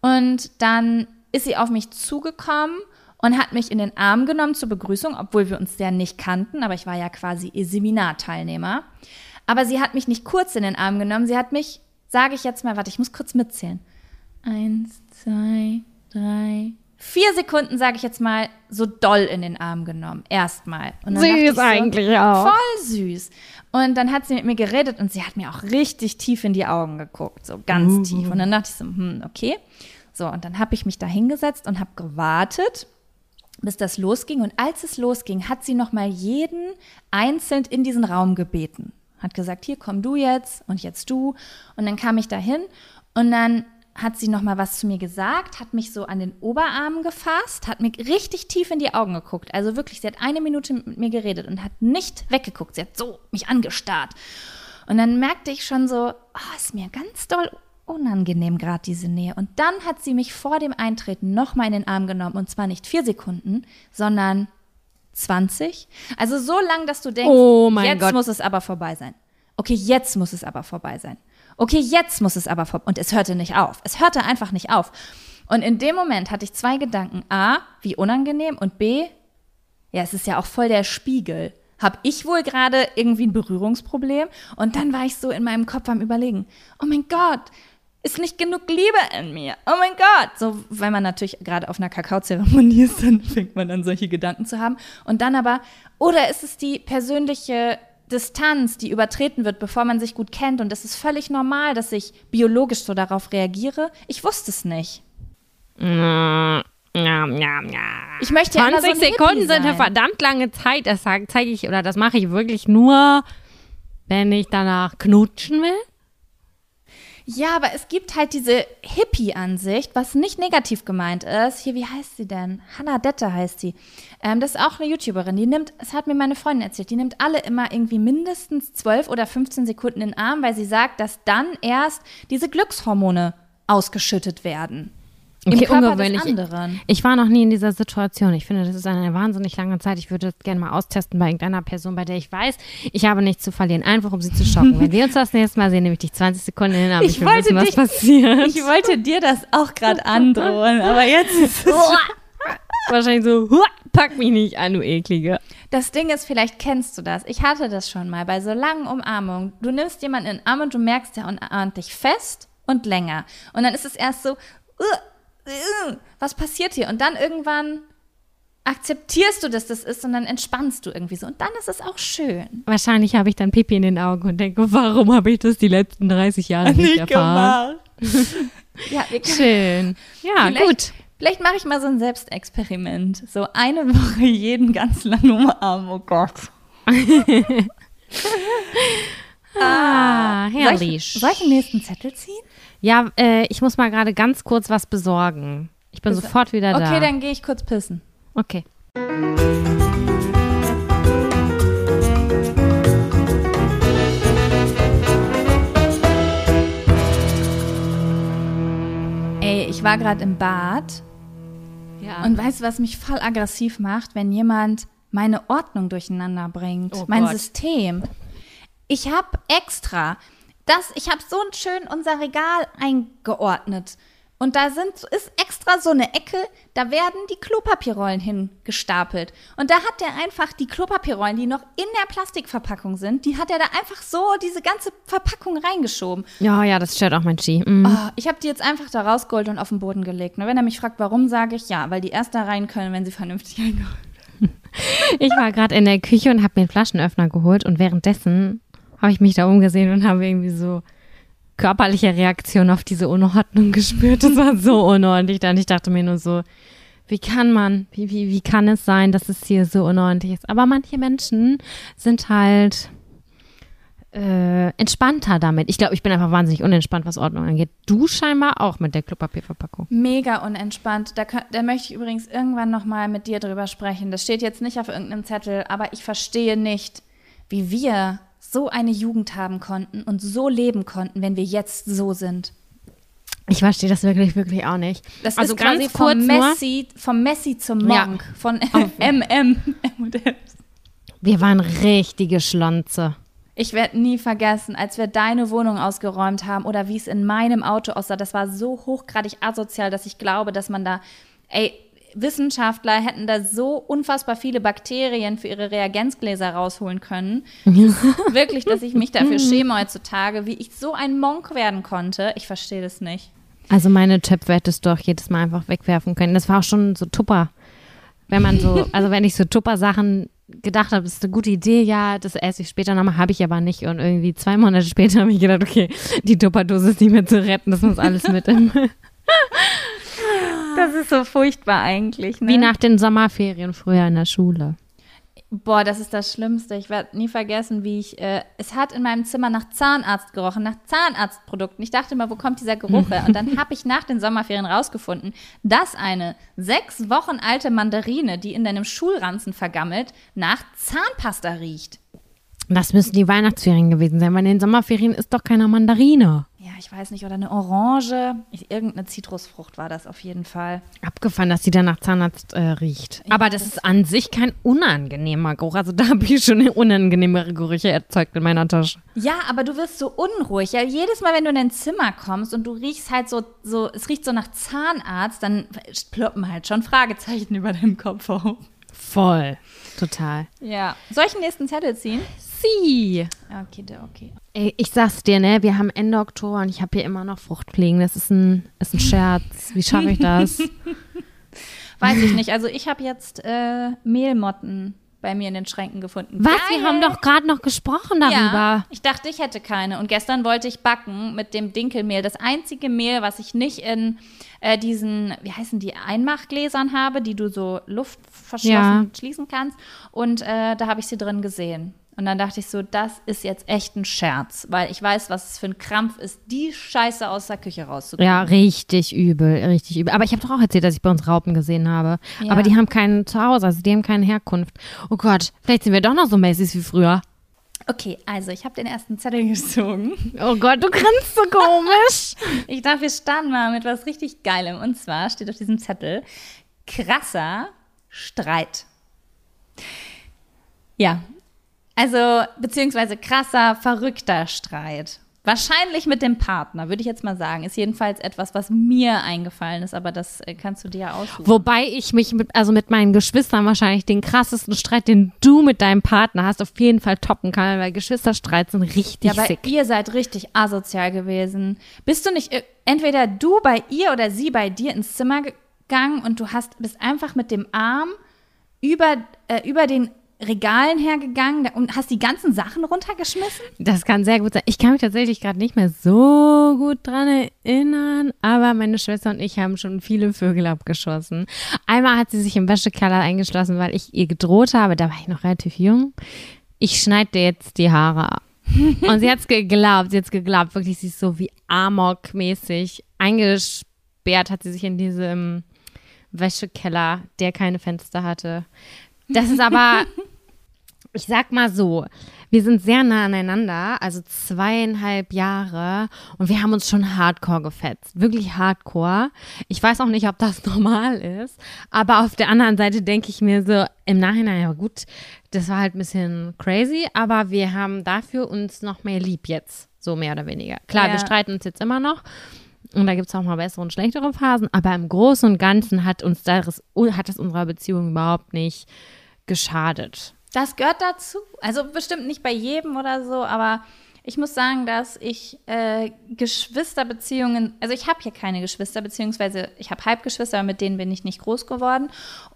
Und dann ist sie auf mich zugekommen und hat mich in den Arm genommen zur Begrüßung, obwohl wir uns ja nicht kannten, aber ich war ja quasi ihr Seminarteilnehmer. Aber sie hat mich nicht kurz in den Arm genommen, sie hat mich, sage ich jetzt mal, warte, ich muss kurz mitzählen. Eins, zwei, drei, vier Sekunden, sage ich jetzt mal, so doll in den Arm genommen. Erstmal. Süß so, eigentlich auch. Voll süß. Und dann hat sie mit mir geredet und sie hat mir auch richtig tief in die Augen geguckt, so ganz uh. tief. Und dann dachte ich so, hm, okay. So, und dann habe ich mich da hingesetzt und habe gewartet, bis das losging. Und als es losging, hat sie noch mal jeden einzeln in diesen Raum gebeten. Hat gesagt, hier komm du jetzt und jetzt du. Und dann kam ich da hin und dann hat sie noch mal was zu mir gesagt, hat mich so an den Oberarm gefasst, hat mir richtig tief in die Augen geguckt. Also wirklich, sie hat eine Minute mit mir geredet und hat nicht weggeguckt. Sie hat so mich angestarrt. Und dann merkte ich schon so, oh, ist mir ganz doll unangenehm gerade diese Nähe. Und dann hat sie mich vor dem Eintreten noch mal in den Arm genommen und zwar nicht vier Sekunden, sondern 20. Also so lang, dass du denkst, oh jetzt Gott. muss es aber vorbei sein. Okay, jetzt muss es aber vorbei sein okay, jetzt muss es aber vorbei. Und es hörte nicht auf. Es hörte einfach nicht auf. Und in dem Moment hatte ich zwei Gedanken. A, wie unangenehm und B, ja, es ist ja auch voll der Spiegel. Hab ich wohl gerade irgendwie ein Berührungsproblem? Und dann war ich so in meinem Kopf am Überlegen, oh mein Gott, ist nicht genug Liebe in mir. Oh mein Gott. So, weil man natürlich gerade auf einer Kakaozeremonie [LAUGHS] ist, dann fängt man an, solche Gedanken zu haben. Und dann aber, oder ist es die persönliche Distanz, die übertreten wird, bevor man sich gut kennt und es ist völlig normal, dass ich biologisch so darauf reagiere? Ich wusste es nicht. Ja, ja, ja. Ich möchte ja immer 20 so Sekunden sind eine verdammt lange Zeit. Das zeige ich, oder das mache ich wirklich nur, wenn ich danach knutschen will. Ja, aber es gibt halt diese Hippie-Ansicht, was nicht negativ gemeint ist. Hier, wie heißt sie denn? Hannah Dette heißt sie. Ähm, das ist auch eine YouTuberin. Die nimmt, es hat mir meine Freundin erzählt, die nimmt alle immer irgendwie mindestens 12 oder 15 Sekunden in den Arm, weil sie sagt, dass dann erst diese Glückshormone ausgeschüttet werden. Okay, ungewöhnlich. Ich war noch nie in dieser Situation. Ich finde, das ist eine wahnsinnig lange Zeit. Ich würde das gerne mal austesten bei irgendeiner Person, bei der ich weiß, ich habe nichts zu verlieren, einfach um sie zu schocken. Wenn wir uns das nächste Mal sehen, nehme ich dich 20 Sekunden in den Arm. Ich Ich, will wollte wissen, was dich- passiert. Ich wollte dir das auch gerade androhen, aber jetzt ist es [LAUGHS] Wahrscheinlich so, "Hua, pack mich nicht an, du Eklige. Das Ding ist, vielleicht kennst du das. Ich hatte das schon mal bei so langen Umarmungen. Du nimmst jemanden in den Arm und du merkst, der umarmt dich fest und länger. Und dann ist es erst so, uh, was passiert hier? Und dann irgendwann akzeptierst du, dass das ist und dann entspannst du irgendwie so. Und dann ist es auch schön. Wahrscheinlich habe ich dann Pipi in den Augen und denke, warum habe ich das die letzten 30 Jahre nicht, erfahren? Ja, wir können, Schön. Ja, vielleicht, gut. Vielleicht mache ich mal so ein Selbstexperiment. So eine Woche jeden ganz lang umarmen. Oh Gott. [LAUGHS] Ah, Soll herrlich. ich, soll ich den nächsten Zettel ziehen? Ja, äh, ich muss mal gerade ganz kurz was besorgen. Ich bin Bes- sofort wieder da. Okay, dann gehe ich kurz pissen. Okay. Ey, ich war gerade im Bad Ja. und weißt du, was mich voll aggressiv macht, wenn jemand meine Ordnung durcheinander bringt, Oh mein Gott. System. Ich habe extra das, ich habe so schön unser Regal eingeordnet. Und da sind, ist extra so eine Ecke, da werden die Klopapierrollen hingestapelt. Und da hat der einfach die Klopapierrollen, die noch in der Plastikverpackung sind, die hat er da einfach so diese ganze Verpackung reingeschoben. ja, ja, das stört auch mein Ski. Mm. Oh, ich habe die jetzt einfach da rausgeholt und auf den Boden gelegt. Und wenn er mich fragt, warum, sage ich ja, weil die erst da rein können, wenn sie vernünftig [LAUGHS] eingeholt Ich war gerade in der Küche und habe mir einen Flaschenöffner geholt und währenddessen habe ich mich da umgesehen und habe irgendwie so körperliche Reaktion auf diese Unordnung [LAUGHS] gespürt. Das war so unordentlich. Dann ich dachte mir nur so, wie kann man, wie, wie, wie kann es sein, dass es hier so unordentlich ist? Aber manche Menschen sind halt äh, entspannter damit. Ich glaube, ich bin einfach wahnsinnig unentspannt, was Ordnung angeht. Du scheinbar auch mit der Klopapierverpackung. Mega unentspannt. Da, da möchte ich übrigens irgendwann nochmal mit dir drüber sprechen. Das steht jetzt nicht auf irgendeinem Zettel, aber ich verstehe nicht, wie wir so eine Jugend haben konnten und so leben konnten, wenn wir jetzt so sind. Ich verstehe das wirklich, wirklich auch nicht. Das also ist quasi vom Messi, vom Messi zum Ja. Monk, von MM. [LAUGHS] wir waren richtige Schlonze. Ich werde nie vergessen, als wir deine Wohnung ausgeräumt haben oder wie es in meinem Auto aussah. Das war so hochgradig asozial, dass ich glaube, dass man da, ey, Wissenschaftler hätten da so unfassbar viele Bakterien für ihre Reagenzgläser rausholen können. Wirklich, dass ich mich dafür [LAUGHS] schäme heutzutage, wie ich so ein Monk werden konnte. Ich verstehe das nicht. Also meine Töpfe hättest du auch jedes Mal einfach wegwerfen können. Das war auch schon so Tupper. Wenn man so, [LAUGHS] also wenn ich so Tupper-Sachen gedacht habe, das ist eine gute Idee, ja, das esse ich später nochmal, habe ich aber nicht. Und irgendwie zwei Monate später habe ich gedacht, okay, die Tupperdose ist nicht mehr zu retten, das muss alles mit im. [LAUGHS] Das ist so furchtbar eigentlich. Ne? Wie nach den Sommerferien früher in der Schule. Boah, das ist das Schlimmste. Ich werde nie vergessen, wie ich. Äh, es hat in meinem Zimmer nach Zahnarzt gerochen, nach Zahnarztprodukten. Ich dachte immer, wo kommt dieser Geruch her? Und dann [LAUGHS] habe ich nach den Sommerferien rausgefunden, dass eine sechs Wochen alte Mandarine, die in deinem Schulranzen vergammelt, nach Zahnpasta riecht. Das müssen die Weihnachtsferien gewesen sein, weil in den Sommerferien ist doch keiner Mandarine. Ich weiß nicht, oder eine Orange. Ich, irgendeine Zitrusfrucht war das auf jeden Fall. Abgefahren, dass sie dann nach Zahnarzt äh, riecht. Ja, Aber das, das- ist an sich kein unangenehmer Geruch. Also da [LAUGHS] habe ich schon unangenehmere Gerüche erzeugt in meiner Tasche. Ja, aber du wirst so unruhig. Ja, jedes Mal, wenn du in dein Zimmer kommst und du riechst halt so, so, es riecht so nach Zahnarzt, dann ploppen halt schon Fragezeichen über deinem Kopf auf. Voll. Total. Ja. Soll ich den nächsten Zettel ziehen? Sie. Okay, da- okay. Ich sag's dir, ne? Wir haben Ende Oktober und ich habe hier immer noch Fruchtfliegen. Das ist ein, ist ein Scherz. Wie schaffe ich das? [LAUGHS] Weiß ich nicht. Also ich habe jetzt äh, Mehlmotten bei mir in den Schränken gefunden. Was? Geil. Wir haben doch gerade noch gesprochen darüber. Ja, ich dachte, ich hätte keine. Und gestern wollte ich backen mit dem Dinkelmehl. Das einzige Mehl, was ich nicht in äh, diesen, wie heißen die, Einmachgläsern habe, die du so luftverschlossen Ja. schließen kannst. Und äh, da habe ich sie drin gesehen. Und dann dachte ich so, das ist jetzt echt ein Scherz, weil ich weiß, was es für ein Krampf ist, die Scheiße aus der Küche rauszukriegen. Ja, richtig übel, richtig übel. Aber ich habe doch auch erzählt, dass ich bei uns Raupen gesehen habe. Ja. Aber die haben keinen Zuhause, also die haben keine Herkunft. Oh Gott, vielleicht sind wir doch noch so Macy's wie früher. Okay, also ich habe den ersten Zettel [LAUGHS] gezogen. Oh Gott, du grinst so komisch. [LAUGHS] Ich dachte, wir starten mal mit was richtig Geilem. Und zwar steht auf diesem Zettel krasser Streit. Ja, also beziehungsweise krasser, verrückter Streit. Wahrscheinlich mit dem Partner, würde ich jetzt mal sagen. Ist jedenfalls etwas, was mir eingefallen ist, aber das äh, kannst du dir ja aussuchen. Wobei ich mich mit, also mit meinen Geschwistern wahrscheinlich den krassesten Streit, den du mit deinem Partner hast, auf jeden Fall toppen kann, weil Geschwisterstreit sind richtig ja, aber sick. ihr seid richtig asozial gewesen. Bist du nicht äh, entweder du bei ihr oder sie bei dir ins Zimmer gegangen und du hast bist einfach mit dem Arm über, äh, über den Regalen hergegangen und hast die ganzen Sachen runtergeschmissen? Das kann sehr gut sein. Ich kann mich tatsächlich gerade nicht mehr so gut dran erinnern, aber meine Schwester und ich haben schon viele Vögel abgeschossen. Einmal hat sie sich im Wäschekeller eingeschlossen, weil ich ihr gedroht habe, da war ich noch relativ jung. Ich schneide dir jetzt die Haare ab. Und sie hat's geglaubt, sie hat's geglaubt, wirklich, sie ist so wie Amok-mäßig eingesperrt hat sie sich in diesem Wäschekeller, der keine Fenster hatte. Das ist aber, [LAUGHS] ich sag mal so, wir sind sehr nah aneinander, also zweieinhalb Jahre und wir haben uns schon hardcore gefetzt, wirklich hardcore. Ich weiß auch nicht, ob das [LAUGHS] normal ist, aber auf der anderen Seite denke ich mir so im Nachhinein, ja gut, das war halt ein bisschen crazy, aber wir haben dafür uns noch mehr lieb jetzt, so mehr oder weniger. Klar, Ja. wir streiten uns jetzt immer noch. Und da gibt es auch mal bessere und schlechtere Phasen, aber im Großen und Ganzen hat uns das, hat das unserer Beziehung überhaupt nicht geschadet. Das gehört dazu. Also bestimmt nicht bei jedem oder so, aber ich muss sagen, dass ich äh, Geschwisterbeziehungen, also ich habe hier keine Geschwister, beziehungsweise ich habe Halbgeschwister, aber mit denen bin ich nicht groß geworden.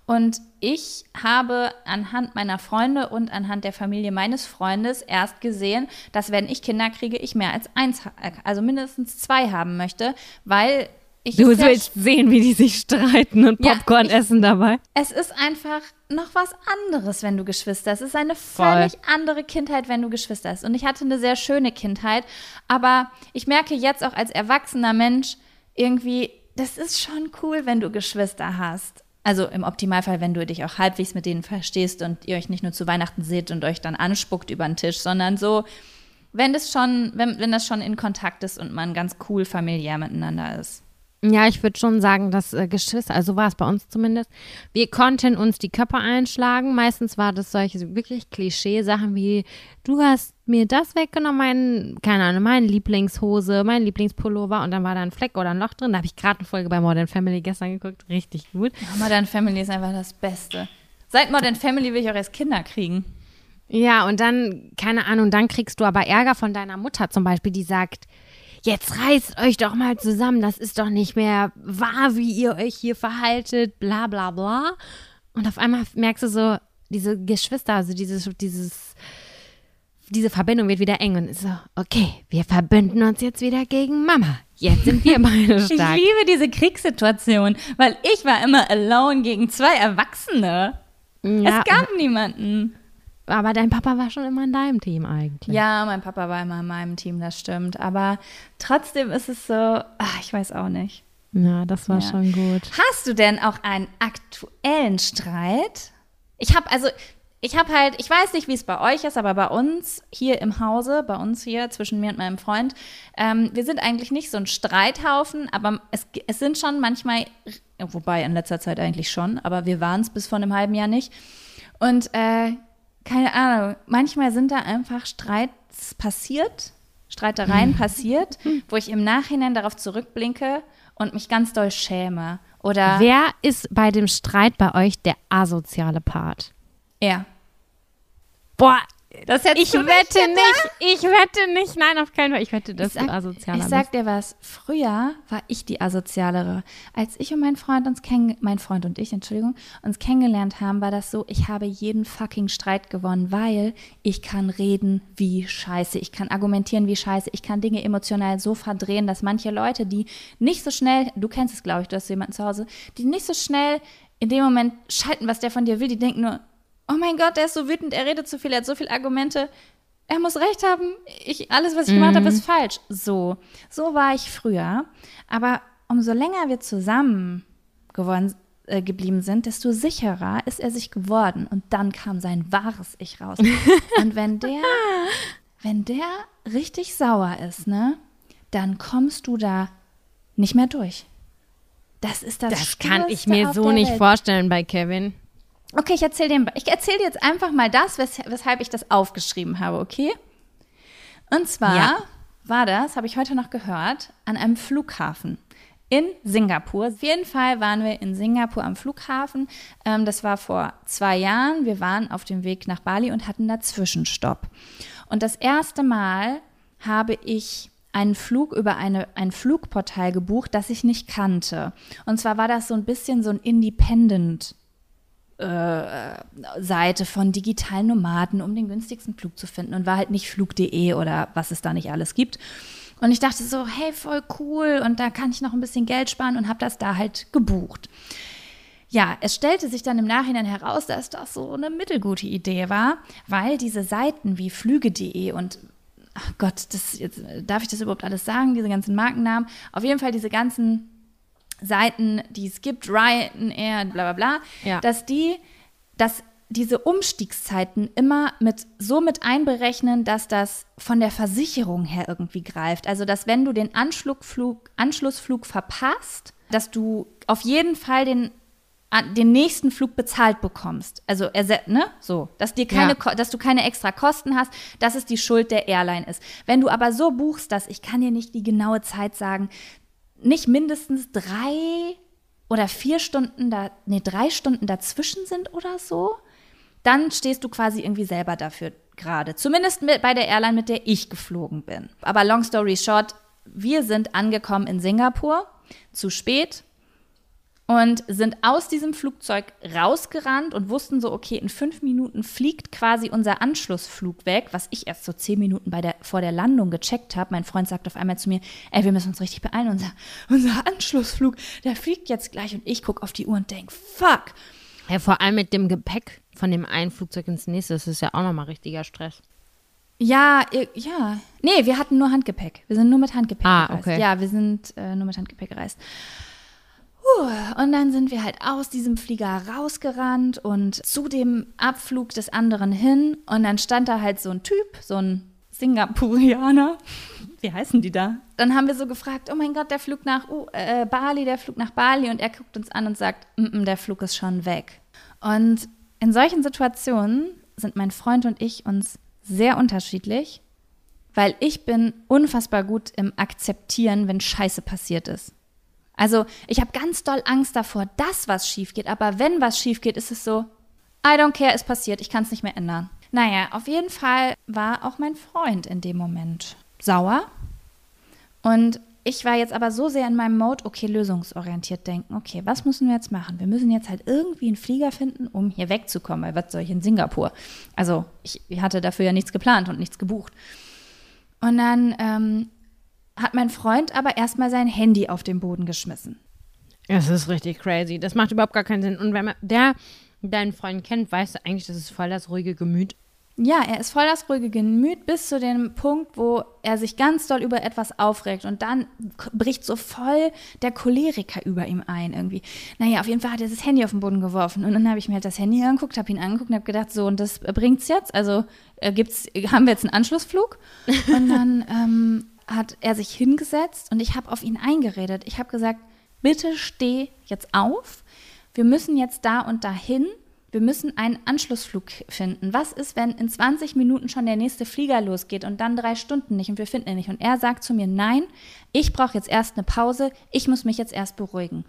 Und ich habe anhand meiner Freunde und anhand der Familie meines Freundes erst gesehen, dass wenn ich Kinder kriege, ich mehr als eins, also mindestens zwei haben möchte, weil ich Du willst sehen, wie die sich streiten und Ja, Popcorn ich- essen dabei. es ist einfach noch was anderes, wenn du Geschwister hast. Es ist eine Voll. völlig andere Kindheit, wenn du Geschwister hast. Und ich hatte eine sehr schöne Kindheit, aber ich merke jetzt auch als erwachsener Mensch irgendwie, das ist schon cool, wenn du Geschwister hast. Also im Optimalfall, wenn du dich auch halbwegs mit denen verstehst und ihr euch nicht nur zu Weihnachten seht und euch dann anspuckt über den Tisch, sondern so, wenn das schon, wenn, wenn das schon in Kontakt ist und man ganz cool familiär miteinander ist. Ja, ich würde schon sagen, dass äh, Geschwister, also war es bei uns zumindest, wir konnten uns die Köpfe einschlagen. Meistens war das solche wirklich Klischee-Sachen wie, du hast mir das weggenommen, mein, keine Ahnung, meine Lieblingshose, mein Lieblingspullover und dann war da ein Fleck oder ein Loch drin. Da habe ich gerade eine Folge bei Modern Family gestern geguckt, richtig gut. Ja, Modern Family ist einfach das Beste. Seit Modern Family will ich auch erst Kinder kriegen. Ja, und dann, keine Ahnung, dann kriegst du aber Ärger von deiner Mutter zum Beispiel, die sagt, jetzt reißt euch doch mal zusammen, das ist doch nicht mehr wahr, wie ihr euch hier verhaltet, bla bla bla. Und auf einmal merkst du so, diese Geschwister, also dieses, dieses, diese Verbindung wird wieder eng und ist so, okay, wir verbünden uns jetzt wieder gegen Mama. Jetzt sind wir beide Ich stark. liebe diese Kriegssituation, weil ich war immer alone gegen zwei Erwachsene. Ja, Es gab niemanden. Aber dein Papa war schon immer in deinem Team eigentlich. Ja, mein Papa war immer in meinem Team, das stimmt. Aber trotzdem ist es so, ach, ich weiß auch nicht. Ja, das war Ja. schon gut. Hast du denn auch einen aktuellen Streit? Ich habe also, ich habe halt, ich weiß nicht, wie es bei euch ist, aber bei uns hier im Hause, bei uns hier zwischen mir und meinem Freund, ähm, wir sind eigentlich nicht so ein Streithaufen, aber es, es sind schon manchmal, wobei in letzter Zeit eigentlich schon, aber wir waren es bis vor einem halben Jahr nicht. Und äh, keine Ahnung, manchmal sind da einfach Streits passiert, Streitereien passiert, wo ich im Nachhinein darauf zurückblinke und mich ganz doll schäme. Oder Wer ist bei dem Streit bei euch der asoziale Part? er. Boah, Das hättest ich du wette nicht nicht, ich wette nicht, nein, auf keinen Fall. Ich wette, dass Ich sag, du asozialer ich sag bist. dir was, früher war ich die asozialere. Als ich und mein Freund uns kenn mein Freund und ich, Entschuldigung, uns kennengelernt haben, war das so, ich habe jeden fucking Streit gewonnen, weil ich kann reden wie scheiße, ich kann argumentieren wie scheiße, ich kann Dinge emotional so verdrehen, dass manche Leute, die nicht so schnell, du kennst es glaube ich, du hast jemanden zu Hause, die nicht so schnell in dem Moment schalten, was der von dir will, die denken nur, oh mein Gott, der ist so wütend, er redet zu viel, er hat so viele Argumente, er muss recht haben, ich, alles, was ich gemacht habe, ist falsch. So, so war ich früher. Aber umso länger wir zusammen geworden, äh, geblieben sind, desto sicherer ist er sich geworden. Und dann kam sein wahres Ich raus. [LAUGHS] Und wenn der, wenn der richtig sauer ist, ne, dann kommst du da nicht mehr durch. Das ist das Das kann ich mir so nicht Welt. vorstellen bei Kevin. Okay, ich erzähle erzähl dir jetzt einfach mal das, wes weshalb ich das aufgeschrieben habe, okay? Und zwar Ja. war das, habe ich heute noch gehört, an einem Flughafen in Singapur. Auf jeden Fall waren wir in Singapur am Flughafen. Ähm, das war vor zwei Jahren. Wir waren auf dem Weg nach Bali und hatten da Zwischenstopp. Und das erste Mal habe ich einen Flug über eine, ein Flugportal gebucht, das ich nicht kannte. Und zwar war das so ein bisschen so ein Independent Seite von digitalen Nomaden, um den günstigsten Flug zu finden und war halt nicht flug.de oder was es da nicht alles gibt. Und ich dachte so, hey, voll cool und da kann ich noch ein bisschen Geld sparen und habe das da halt gebucht. Ja, es stellte sich dann im Nachhinein heraus, dass das so eine mittelgute Idee war, weil diese Seiten wie flüge.de und Gott, das jetzt, darf ich das überhaupt alles sagen, diese ganzen Markennamen, auf jeden Fall diese ganzen Seiten, die es gibt, Ryanair, bla bla bla, Ja. dass die, dass diese Umstiegszeiten immer mit so mit einberechnen, dass das von der Versicherung her irgendwie greift. Also dass wenn du den Anschlussflug, Anschlussflug verpasst, dass du auf jeden Fall den den nächsten Flug bezahlt bekommst. Also ne, so, dass dir keine, Ja. Dass du keine extra Kosten hast, dass es die Schuld der Airline ist. Wenn du aber so buchst, dass ich kann dir nicht die genaue Zeit sagen, nicht mindestens drei oder vier Stunden da, nee, drei Stunden dazwischen sind oder so, dann stehst du quasi irgendwie selber dafür gerade. Zumindest mit, bei der Airline, mit der ich geflogen bin. Aber long story short, wir sind angekommen in Singapur, zu spät und sind aus diesem Flugzeug rausgerannt und wussten so, okay, in fünf Minuten fliegt quasi unser Anschlussflug weg, was ich erst so zehn Minuten bei der, vor der Landung gecheckt habe. Mein Freund sagt auf einmal zu mir, ey, wir müssen uns richtig beeilen, unser, unser Anschlussflug, der fliegt jetzt gleich. Und ich gucke auf die Uhr und denke, fuck. Ja, vor allem mit dem Gepäck von dem einen Flugzeug ins nächste, das ist ja auch nochmal richtiger Stress. Ja, ja. Nee, wir hatten nur Handgepäck. Wir sind nur mit Handgepäck Ah, gereist. okay. Ja, wir sind äh, nur mit Handgepäck gereist. Und dann sind wir halt aus diesem Flieger rausgerannt und zu dem Abflug des anderen hin. Und dann stand da halt so ein Typ, so ein Singapurianer. Wie heißen die da? Dann haben wir so gefragt, oh mein Gott, der Flug nach uh, äh, Bali, der Flug nach Bali. Und er guckt uns an und sagt, mm -mm, der Flug ist schon weg. Und in solchen Situationen sind mein Freund und ich uns sehr unterschiedlich, weil ich bin unfassbar gut im Akzeptieren, wenn Scheiße passiert ist. Also ich habe ganz doll Angst davor, dass was schief geht, aber wenn was schief geht, ist es so, I don't care, ist passiert, ich kann es nicht mehr ändern. Naja, auf jeden Fall war auch mein Freund in dem Moment sauer. Und ich war jetzt aber so sehr in meinem Mode, okay, lösungsorientiert denken. Okay, was müssen wir jetzt machen? Wir müssen jetzt halt irgendwie einen Flieger finden, um hier wegzukommen, weil was soll ich in Singapur? Also ich hatte dafür ja nichts geplant und nichts gebucht. Und dann ähm, hat mein Freund aber erstmal sein Handy auf den Boden geschmissen. Das ist richtig crazy. Das macht überhaupt gar keinen Sinn. Und wenn man der deinen Freund kennt, weiß er eigentlich, das ist voll das ruhige Gemüt. Ja, er ist voll das ruhige Gemüt bis zu dem Punkt, wo er sich ganz doll über etwas aufregt und dann bricht so voll der Choleriker über ihm ein irgendwie. Naja, auf jeden Fall hat er das Handy auf den Boden geworfen und dann habe ich mir halt das Handy angeguckt, habe ihn angeguckt und habe gedacht, so und das bringt's jetzt? Also äh, gibt's, haben wir jetzt einen Anschlussflug? Und dann [LAUGHS] ähm, hat er sich hingesetzt und ich habe auf ihn eingeredet. Ich habe gesagt, bitte steh jetzt auf. Wir müssen jetzt da und dahin wir müssen einen Anschlussflug finden. Was ist, wenn in 20 Minuten schon der nächste Flieger losgeht und dann drei Stunden nicht und wir finden ihn nicht? Und er sagt zu mir, nein, ich brauche jetzt erst eine Pause, ich muss mich jetzt erst beruhigen.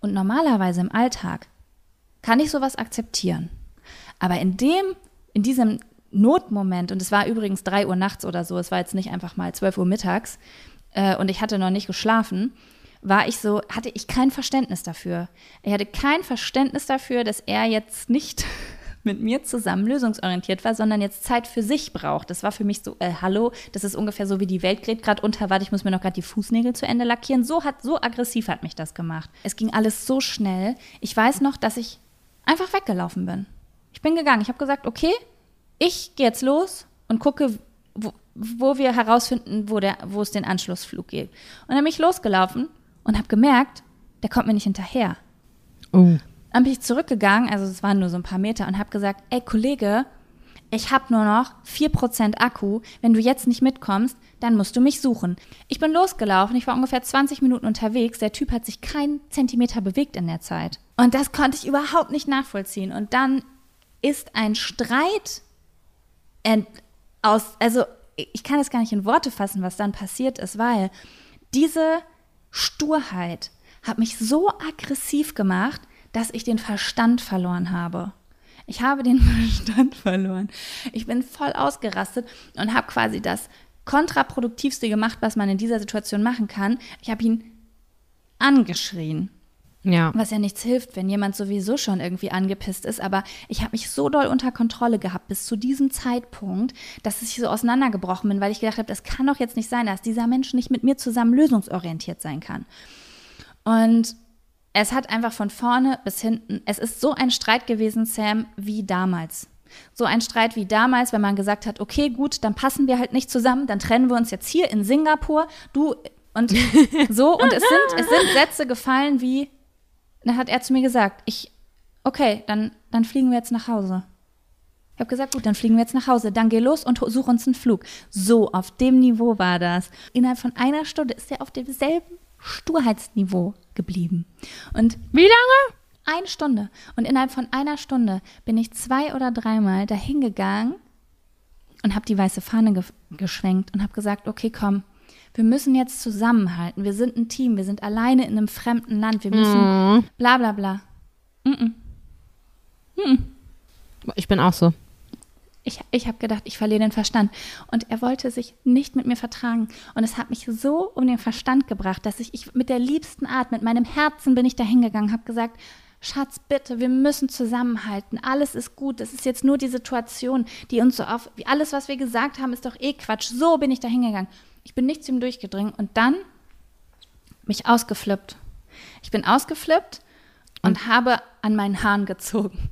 Und normalerweise im Alltag kann ich sowas akzeptieren. Aber in dem, in diesem Notmoment, und es war übrigens drei Uhr nachts oder so, es war jetzt nicht einfach mal 12 Uhr mittags, äh, und ich hatte noch nicht geschlafen, war ich so, hatte ich kein Verständnis dafür. Ich hatte kein Verständnis dafür, dass er jetzt nicht [LAUGHS] mit mir zusammen lösungsorientiert war, sondern jetzt Zeit für sich braucht. Das war für mich so, äh, hallo, das ist ungefähr so wie die Welt gerät gerade unter, warte, ich muss mir noch gerade die Fußnägel zu Ende lackieren. So hat, so aggressiv hat mich das gemacht. Es ging alles so schnell. Ich weiß noch, dass ich einfach weggelaufen bin. Ich bin gegangen. Ich habe gesagt, okay, ich gehe jetzt los und gucke, wo, wo wir herausfinden, wo, der, wo es den Anschlussflug geht. Und dann bin ich losgelaufen und habe gemerkt, der kommt mir nicht hinterher. Oh. Dann bin ich zurückgegangen, also es waren nur so ein paar Meter, und habe gesagt, ey Kollege, ich habe nur noch 4% Akku. Wenn du jetzt nicht mitkommst, dann musst du mich suchen. Ich bin losgelaufen, ich war ungefähr 20 Minuten unterwegs. Der Typ hat sich keinen Zentimeter bewegt in der Zeit. Und das konnte ich überhaupt nicht nachvollziehen. Und dann ist ein Streit aus, also ich kann es gar nicht in Worte fassen, was dann passiert ist, weil diese Sturheit hat mich so aggressiv gemacht, dass ich den Verstand verloren habe. Ich habe den [LAUGHS] Verstand verloren. Ich bin voll ausgerastet und habe quasi das kontraproduktivste gemacht, was man in dieser Situation machen kann. Ich habe ihn angeschrien. Ja. Was ja nichts hilft, wenn jemand sowieso schon irgendwie angepisst ist. Aber ich habe mich so doll unter Kontrolle gehabt bis zu diesem Zeitpunkt, dass ich so auseinandergebrochen bin, weil ich gedacht habe, das kann doch jetzt nicht sein, dass dieser Mensch nicht mit mir zusammen lösungsorientiert sein kann. Und es hat einfach von vorne bis hinten, es ist so ein Streit gewesen, Sam, wie damals. So ein Streit wie damals, wenn man gesagt hat, okay, gut, dann passen wir halt nicht zusammen, dann trennen wir uns jetzt hier in Singapur, du und [LAUGHS] so. Und es sind, es sind Sätze gefallen wie, dann hat er zu mir gesagt, ich, okay, dann, dann fliegen wir jetzt nach Hause. Ich habe gesagt, gut, dann fliegen wir jetzt nach Hause. Dann geh los und such uns einen Flug. So, auf dem Niveau war das. Innerhalb von einer Stunde ist er auf demselben Sturheitsniveau geblieben. Und wie lange? Eine Stunde. Und innerhalb von einer Stunde bin ich zwei oder dreimal dahin gegangen und habe die weiße Fahne ge geschwenkt und habe gesagt, okay, komm, wir müssen jetzt zusammenhalten. Wir sind ein Team, wir sind alleine in einem fremden Land. Wir müssen mm. bla bla bla. Mm -mm. Mm ich bin auch so. Ich, ich habe gedacht, ich verliere den Verstand. Und er wollte sich nicht mit mir vertragen. Und es hat mich so um den Verstand gebracht, dass ich, ich mit der liebsten Art, mit meinem Herzen bin ich da hingegangen, habe gesagt, Schatz, bitte, wir müssen zusammenhalten. Alles ist gut. Das ist jetzt nur die Situation, die uns so auf. Alles, was wir gesagt haben, ist doch eh Quatsch. So bin ich da hingegangen. Ich bin nicht zu ihm durchgedringen und dann mich ausgeflippt. Ich bin ausgeflippt und, und habe an meinen Haaren gezogen.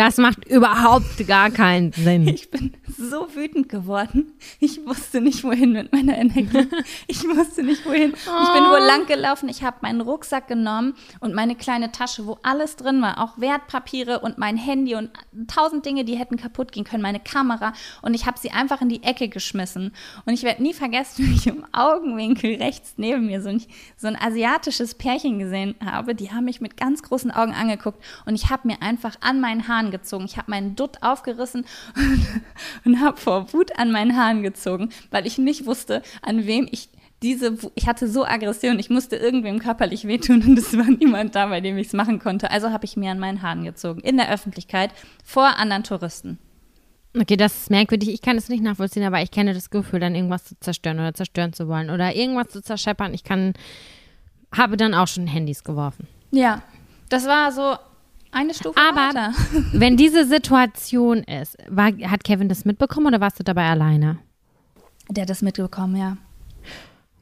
Das macht überhaupt gar keinen Sinn. Ich bin so wütend geworden. Ich wusste nicht, wohin mit meiner Energie. Ich wusste nicht, wohin. Ich bin wohl lang gelaufen. Ich habe meinen Rucksack genommen und meine kleine Tasche, wo alles drin war, auch Wertpapiere und mein Handy und tausend Dinge, die hätten kaputt gehen können, meine Kamera. Und ich habe sie einfach in die Ecke geschmissen. Und ich werde nie vergessen, [LAUGHS] wie ich im Augenwinkel rechts neben mir so ein, so ein asiatisches Pärchen gesehen habe. Die haben mich mit ganz großen Augen angeguckt und ich habe mir einfach an meinen Haaren Haaren gezogen. Ich habe meinen Dutt aufgerissen und, [LAUGHS] und habe vor Wut an meinen Haaren gezogen, weil ich nicht wusste, an wem ich diese, ich hatte so Aggression, ich musste irgendwem körperlich wehtun und es war niemand da, bei dem ich es machen konnte. Also habe ich mir an meinen Haaren gezogen, in der Öffentlichkeit, vor anderen Touristen. Okay, das ist merkwürdig. Ich kann es nicht nachvollziehen, aber ich kenne das Gefühl, dann irgendwas zu zerstören oder zerstören zu wollen oder irgendwas zu zerscheppern. Ich kann, habe dann auch schon Handys geworfen. Ja, das war so eine Stufe Aber weiter. [LAUGHS] wenn diese Situation ist, war, hat Kevin das mitbekommen oder warst du dabei alleine? Der hat das mitbekommen, ja.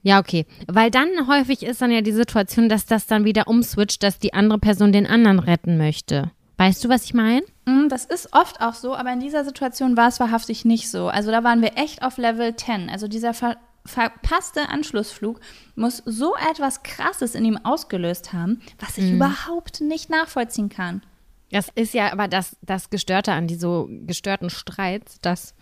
Ja, okay. Weil dann häufig ist dann ja die Situation, dass das dann wieder umswitcht, dass die andere Person den anderen retten möchte. Weißt du, was ich meine? Mm, Das ist oft auch so, aber in dieser Situation war es wahrhaftig nicht so. Also da waren wir echt auf Level 10. Also dieser ver verpasste Anschlussflug muss so etwas Krasses in ihm ausgelöst haben, was ich überhaupt nicht nachvollziehen kann. Das ist ja aber das, das Gestörte an die so gestörten Streits, dass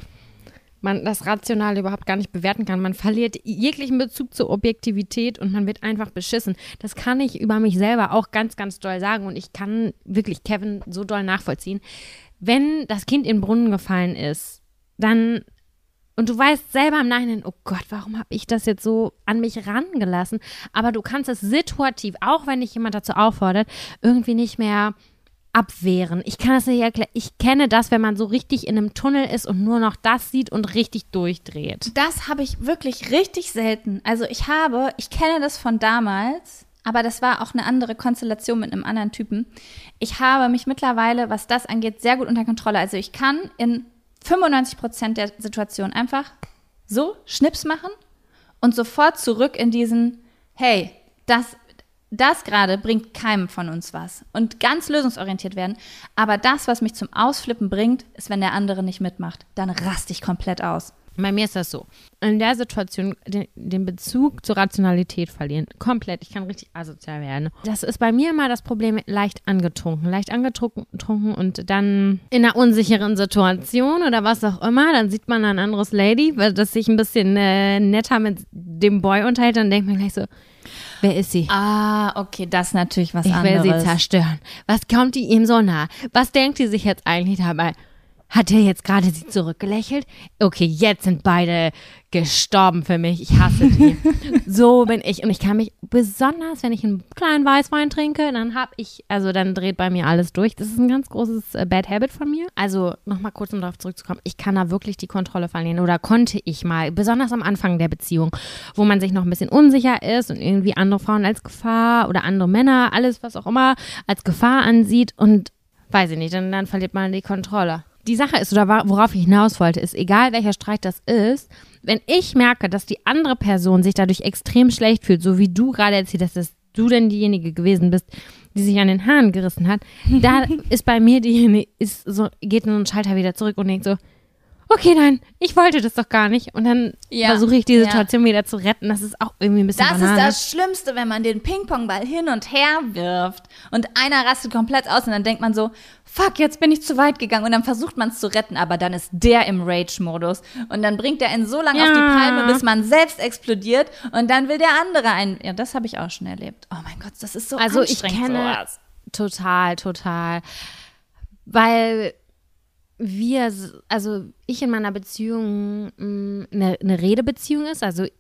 man das Rationale überhaupt gar nicht bewerten kann. Man verliert jeglichen Bezug zur Objektivität und man wird einfach beschissen. Das kann ich über mich selber auch ganz, ganz doll sagen und ich kann wirklich Kevin so doll nachvollziehen. Wenn das Kind in den Brunnen gefallen ist, dann und du weißt selber im Nachhinein, oh Gott, warum habe ich das jetzt so an mich rangelassen? Aber du kannst es situativ, auch wenn dich jemand dazu auffordert, irgendwie nicht mehr abwehren. Ich kann das nicht erklären. Ich kenne das, wenn man so richtig in einem Tunnel ist und nur noch das sieht und richtig durchdreht. Das habe ich wirklich richtig selten. Also ich habe, ich kenne das von damals, aber das war auch eine andere Konstellation mit einem anderen Typen. Ich habe mich mittlerweile, was das angeht, sehr gut unter Kontrolle. Also ich kann in 95 Prozent der Situation einfach so Schnips machen und sofort zurück in diesen, hey, das, das gerade bringt keinem von uns was. Und ganz lösungsorientiert werden. Aber das, was mich zum Ausflippen bringt, ist, wenn der andere nicht mitmacht. Dann raste ich komplett aus. Bei mir ist das so. In der Situation den, den Bezug zur Rationalität verlieren. Komplett. Ich kann richtig asozial werden. Das ist bei mir immer das Problem leicht angetrunken. Leicht angetrunken und dann in einer unsicheren Situation oder was auch immer. Dann sieht man ein anderes Lady, das sich ein bisschen äh, netter mit dem Boy unterhält. Dann denkt man gleich so, wer ist sie? Ah, okay, das ist natürlich was Ich will anderes. sie zerstören. Was kommt die ihm so nah? Was denkt die sich jetzt eigentlich dabei? Hat er jetzt gerade sie zurückgelächelt? Okay, jetzt sind beide gestorben für mich. Ich hasse die. [LAUGHS] so bin ich. Und ich kann mich, besonders wenn ich einen kleinen Weißwein trinke, dann habe ich, also dann dreht bei mir alles durch. Das ist ein ganz großes äh, Bad Habit von mir. Also nochmal kurz, um darauf zurückzukommen. Ich kann da wirklich die Kontrolle verlieren. Oder konnte ich mal, besonders am Anfang der Beziehung, wo man sich noch ein bisschen unsicher ist und irgendwie andere Frauen als Gefahr oder andere Männer, alles was auch immer, als Gefahr ansieht. Und weiß ich nicht, dann, dann verliert man die Kontrolle die Sache ist, oder worauf ich hinaus wollte, ist, egal welcher Streit das ist, wenn ich merke, dass die andere Person sich dadurch extrem schlecht fühlt, so wie du gerade erzählt hast, dass du denn diejenige gewesen bist, die sich an den Haaren gerissen hat, da [LAUGHS] ist bei mir diejenige, ist so, geht so ein Schalter wieder zurück und denkt so, okay, nein, ich wollte das doch gar nicht. Und dann Ja, versuche ich die ja. Situation wieder zu retten. Das ist auch irgendwie ein bisschen Das Banane. ist das Schlimmste, wenn man den Ping-Pong-Ball hin und her wirft und einer rastet komplett aus und dann denkt man so, fuck, jetzt bin ich zu weit gegangen und dann versucht man es zu retten, aber dann ist der im Rage-Modus und dann bringt er ihn so lange auf die Ja. Palme, bis man selbst explodiert und dann will der andere einen. Ja, das habe ich auch schon erlebt. Oh mein Gott, das ist so Also ich anstrengend kenne sowas. total, total, weil wir, also ich in meiner Beziehung eine, eine Redebeziehung ist, also Ja,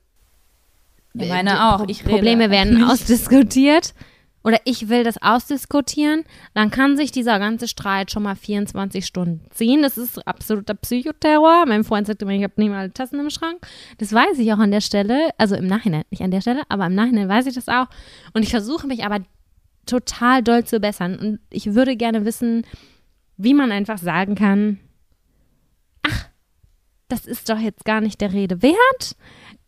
meine die auch. Ich rede Probleme werden nicht. [LAUGHS] ausdiskutiert oder ich will das ausdiskutieren, dann kann sich dieser ganze Streit schon mal 24 Stunden ziehen. Das ist absoluter Psychoterror. Mein Freund sagte mir, ich habe nicht mal Tassen im Schrank. Das weiß ich auch an der Stelle, also im Nachhinein, nicht an der Stelle, aber im Nachhinein weiß ich das auch. Und ich versuche mich aber total doll zu bessern. Und ich würde gerne wissen, wie man einfach sagen kann, ach, das ist doch jetzt gar nicht der Rede wert.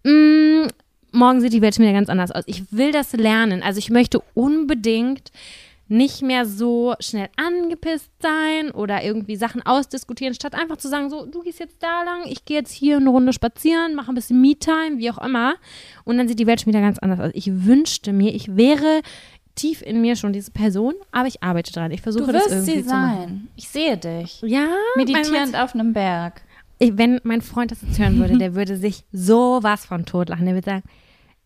Mm, morgen sieht die Welt schon wieder ganz anders aus. Ich will das lernen. Also ich möchte unbedingt nicht mehr so schnell angepisst sein oder irgendwie Sachen ausdiskutieren, statt einfach zu sagen, so, du gehst jetzt da lang, ich gehe jetzt hier eine Runde spazieren, mache ein bisschen Me-Time, wie auch immer. Und dann sieht die Welt schon wieder ganz anders aus. Ich wünschte mir, ich wäre tief in mir schon diese Person, aber ich arbeite dran. Ich versuche Du das wirst irgendwie sie zu machen. sein. Ich sehe dich. Ja, Meditierend auf einem Berg. ich, wenn mein Freund das jetzt hören würde, der würde sich sowas von totlachen. Der würde sagen,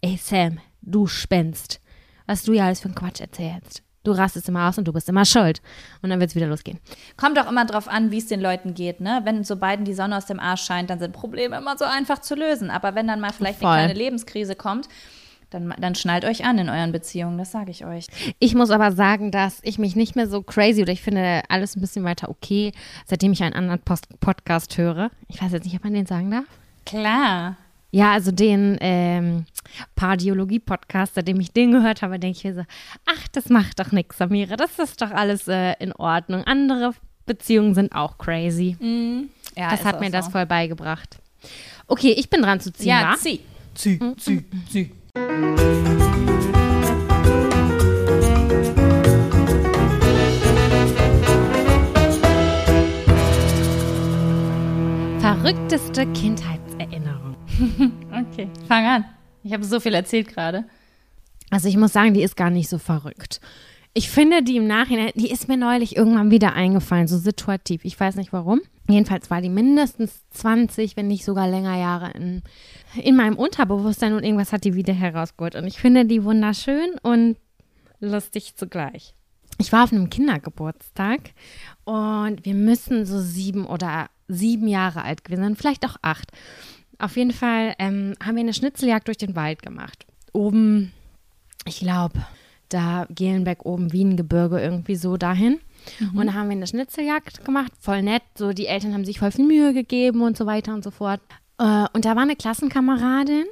ey Sam, du spinnst. Was du ja alles für einen Quatsch erzählst. Du rastest immer aus und du bist immer schuld. Und dann wird es wieder losgehen. Kommt auch immer drauf an, wie es den Leuten geht, ne? Wenn so beiden die Sonne aus dem Arsch scheint, dann sind Probleme immer so einfach zu lösen. Aber wenn dann mal vielleicht Voll. eine kleine Lebenskrise kommt, dann, dann schnallt euch an in euren Beziehungen, das sage ich euch. Ich muss aber sagen, dass ich mich nicht mehr so crazy oder ich finde alles ein bisschen weiter okay, seitdem ich einen anderen Post Podcast höre. Ich weiß jetzt nicht, ob man den sagen darf. Klar. Ja, also den ähm, Pardiologie-Podcast, seitdem ich den gehört habe, denke ich mir so, ach, das macht doch nichts, Samira, das ist doch alles äh, in Ordnung. Andere Beziehungen sind auch crazy. Ja, das hat mir das so. voll beigebracht. Okay, ich bin dran zu ziehen, Ja, wa? zieh. Zieh, zieh, zieh. Verrückteste Kindheitserinnerung. [LAUGHS] okay, fang an. Ich habe so viel erzählt gerade. Also ich muss sagen, die ist gar nicht so verrückt. Ich finde die im Nachhinein, die ist mir neulich irgendwann wieder eingefallen, so situativ. Ich weiß nicht warum. Jedenfalls war die mindestens 20, wenn nicht sogar länger Jahre in, in meinem Unterbewusstsein und irgendwas hat die wieder herausgeholt. Und ich finde die wunderschön und lustig zugleich. Ich war auf einem Kindergeburtstag und wir müssen so sieben oder sieben Jahre alt gewesen sein, vielleicht auch acht. Auf jeden Fall ähm, haben wir eine Schnitzeljagd durch den Wald gemacht. Oben, ich glaube, da Gelenbeck oben, Wiengebirge, irgendwie so dahin. Mhm. Und da haben wir eine Schnitzeljagd gemacht, voll nett. So, die Eltern haben sich voll viel Mühe gegeben und so weiter und so fort. Äh, und da war eine Klassenkameradin.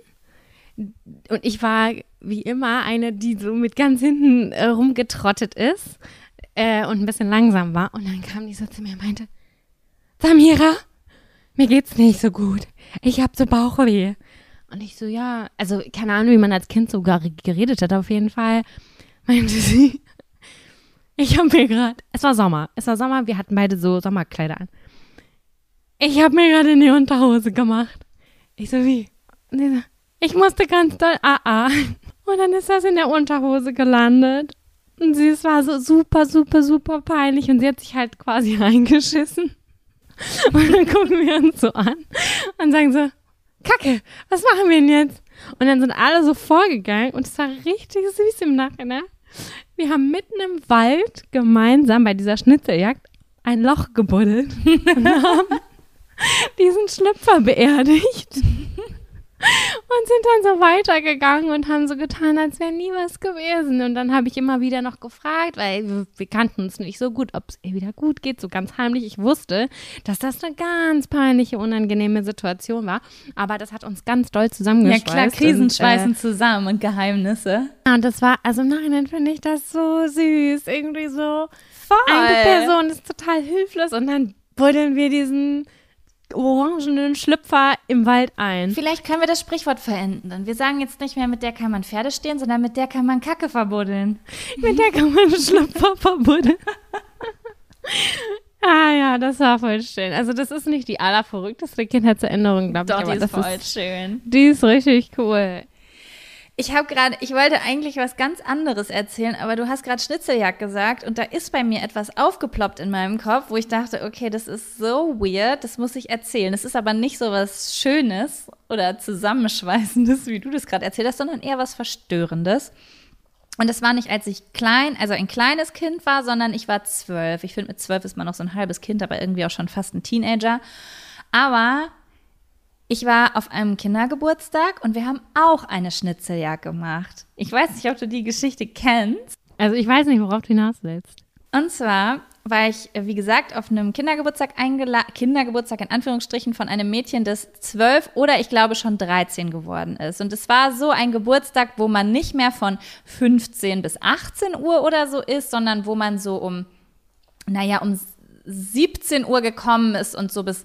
Und ich war wie immer eine, die so mit ganz hinten äh, rumgetrottet ist äh, und ein bisschen langsam war. Und dann kam die so zu mir und meinte, Samira, mir geht's nicht so gut. Ich hab so Bauchweh. Und ich so, ja, also keine Ahnung, wie man als Kind so geredet hat, auf jeden Fall meinte sie, ich habe mir gerade, es war Sommer, es war Sommer, wir hatten beide so Sommerkleider an. Ich habe mir gerade in die Unterhose gemacht. Ich so, wie? So, ich musste ganz doll, ah, ah. Und dann ist das in der Unterhose gelandet. Und sie, es war so super, super, super peinlich. Und sie hat sich halt quasi [LAUGHS] eingeschissen. Und dann gucken wir uns so an und sagen so, Kacke, was machen wir denn jetzt? Und dann sind alle so vorgegangen und es war richtig süß im Nachhinein. Wir haben mitten im Wald gemeinsam bei dieser Schnitzeljagd ein Loch gebuddelt [LAUGHS] und haben diesen Schlüpfer beerdigt und sind dann so weitergegangen und haben so getan, als wäre nie was gewesen. Und dann habe ich immer wieder noch gefragt, weil wir, kannten uns nicht so gut, ob es ihr wieder gut geht, so ganz heimlich. Ich wusste, dass das eine ganz peinliche, unangenehme Situation war. Aber das hat uns ganz doll zusammengeschweißt. Ja klar, Krisen schweißen äh, zusammen und Geheimnisse. Und das war, also im Nachhinein finde ich das so süß. Irgendwie so, Voll. eine Person ist total hilflos und dann buddeln wir diesen orangenen Schlüpfer im Wald ein. Vielleicht können wir das Sprichwort verändern. Wir sagen jetzt nicht mehr, mit der kann man Pferde stehen, sondern mit der kann man Kacke verbuddeln. mit der kann man Schlüpfer verbuddeln. [LAUGHS] ah ja, das war voll schön. Also das ist nicht die allerverrückteste Kindheitserinnerung, glaube ich. Doch, die ist voll ist, schön. Die ist richtig cool. Ich habe gerade, ich wollte eigentlich was ganz anderes erzählen, aber du hast gerade Schnitzeljagd gesagt und da ist bei mir etwas aufgeploppt in meinem Kopf, wo ich dachte, okay, das ist so weird, das muss ich erzählen. Es ist aber nicht so was Schönes oder Zusammenschweißendes, wie du das gerade erzählt hast, sondern eher was Verstörendes. Und das war nicht, als ich klein, also ein kleines Kind war, sondern ich war zwölf. Ich finde, mit zwölf ist man noch so ein halbes Kind, aber irgendwie auch schon fast ein Teenager. Aber ich war auf einem Kindergeburtstag und wir haben auch eine Schnitzeljagd gemacht. Ich weiß nicht, ob du die Geschichte kennst. Also ich weiß nicht, worauf du hinaus willst. Und zwar war ich, wie gesagt, auf einem Kindergeburtstag eingeladen, Kindergeburtstag in Anführungsstrichen von einem Mädchen, das zwölf oder ich glaube schon 13 geworden ist. Und es war so ein Geburtstag, wo man nicht mehr von 15 bis 18 Uhr oder so ist, sondern wo man so um, naja, um 17 Uhr gekommen ist und so bis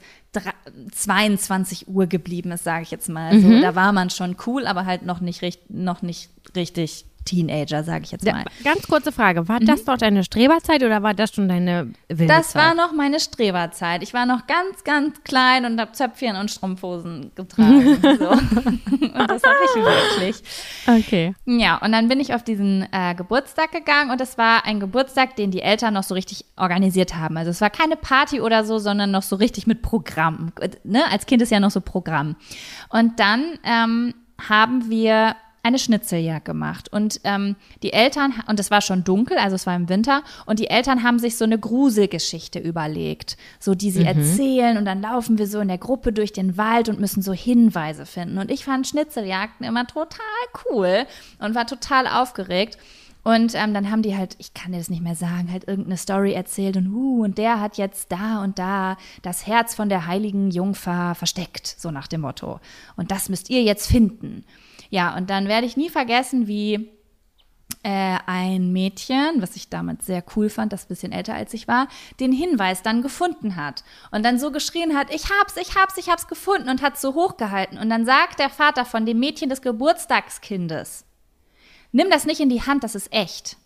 22 Uhr geblieben ist, sage ich jetzt mal. Mhm. So, da war man schon cool, aber halt noch nicht, noch nicht richtig Teenager, sage ich jetzt mal. Ja, ganz kurze Frage, war mhm. das dort deine Streberzeit oder war das schon deine wilde Das Zeit? war noch meine Streberzeit. Ich war noch ganz, ganz klein und habe Zöpfchen und Strumpfhosen getragen. [LAUGHS] so. [LAUGHS] Und das habe ich wirklich. Okay. Ja, und dann bin ich auf diesen äh, Geburtstag gegangen und das war ein Geburtstag, den die Eltern noch so richtig organisiert haben. Also es war keine Party oder so, sondern noch so richtig mit Programm. Ne? Als Kind ist ja noch so Programm. Und dann ähm, haben wir eine Schnitzeljagd gemacht. Und ähm, die Eltern, und es war schon dunkel, also es war im Winter, und die Eltern haben sich so eine Gruselgeschichte überlegt, so die sie mhm. erzählen. Und dann laufen wir so in der Gruppe durch den Wald und müssen so Hinweise finden. Und ich fand Schnitzeljagden immer total cool und war total aufgeregt. Und ähm, dann haben die halt, ich kann dir das nicht mehr sagen, halt irgendeine Story erzählt und uh, und der hat jetzt da und da das Herz von der heiligen Jungfer versteckt, so nach dem Motto. Und das müsst ihr jetzt finden. Ja, und dann werde ich nie vergessen, wie äh, ein Mädchen, was ich damals sehr cool fand, das ein bisschen älter als ich war, den Hinweis dann gefunden hat und dann so geschrien hat, ich hab's, ich hab's, ich hab's gefunden und hat so hochgehalten. Und dann sagt der Vater von dem Mädchen des Geburtstagskindes, nimm das nicht in die Hand, das ist echt.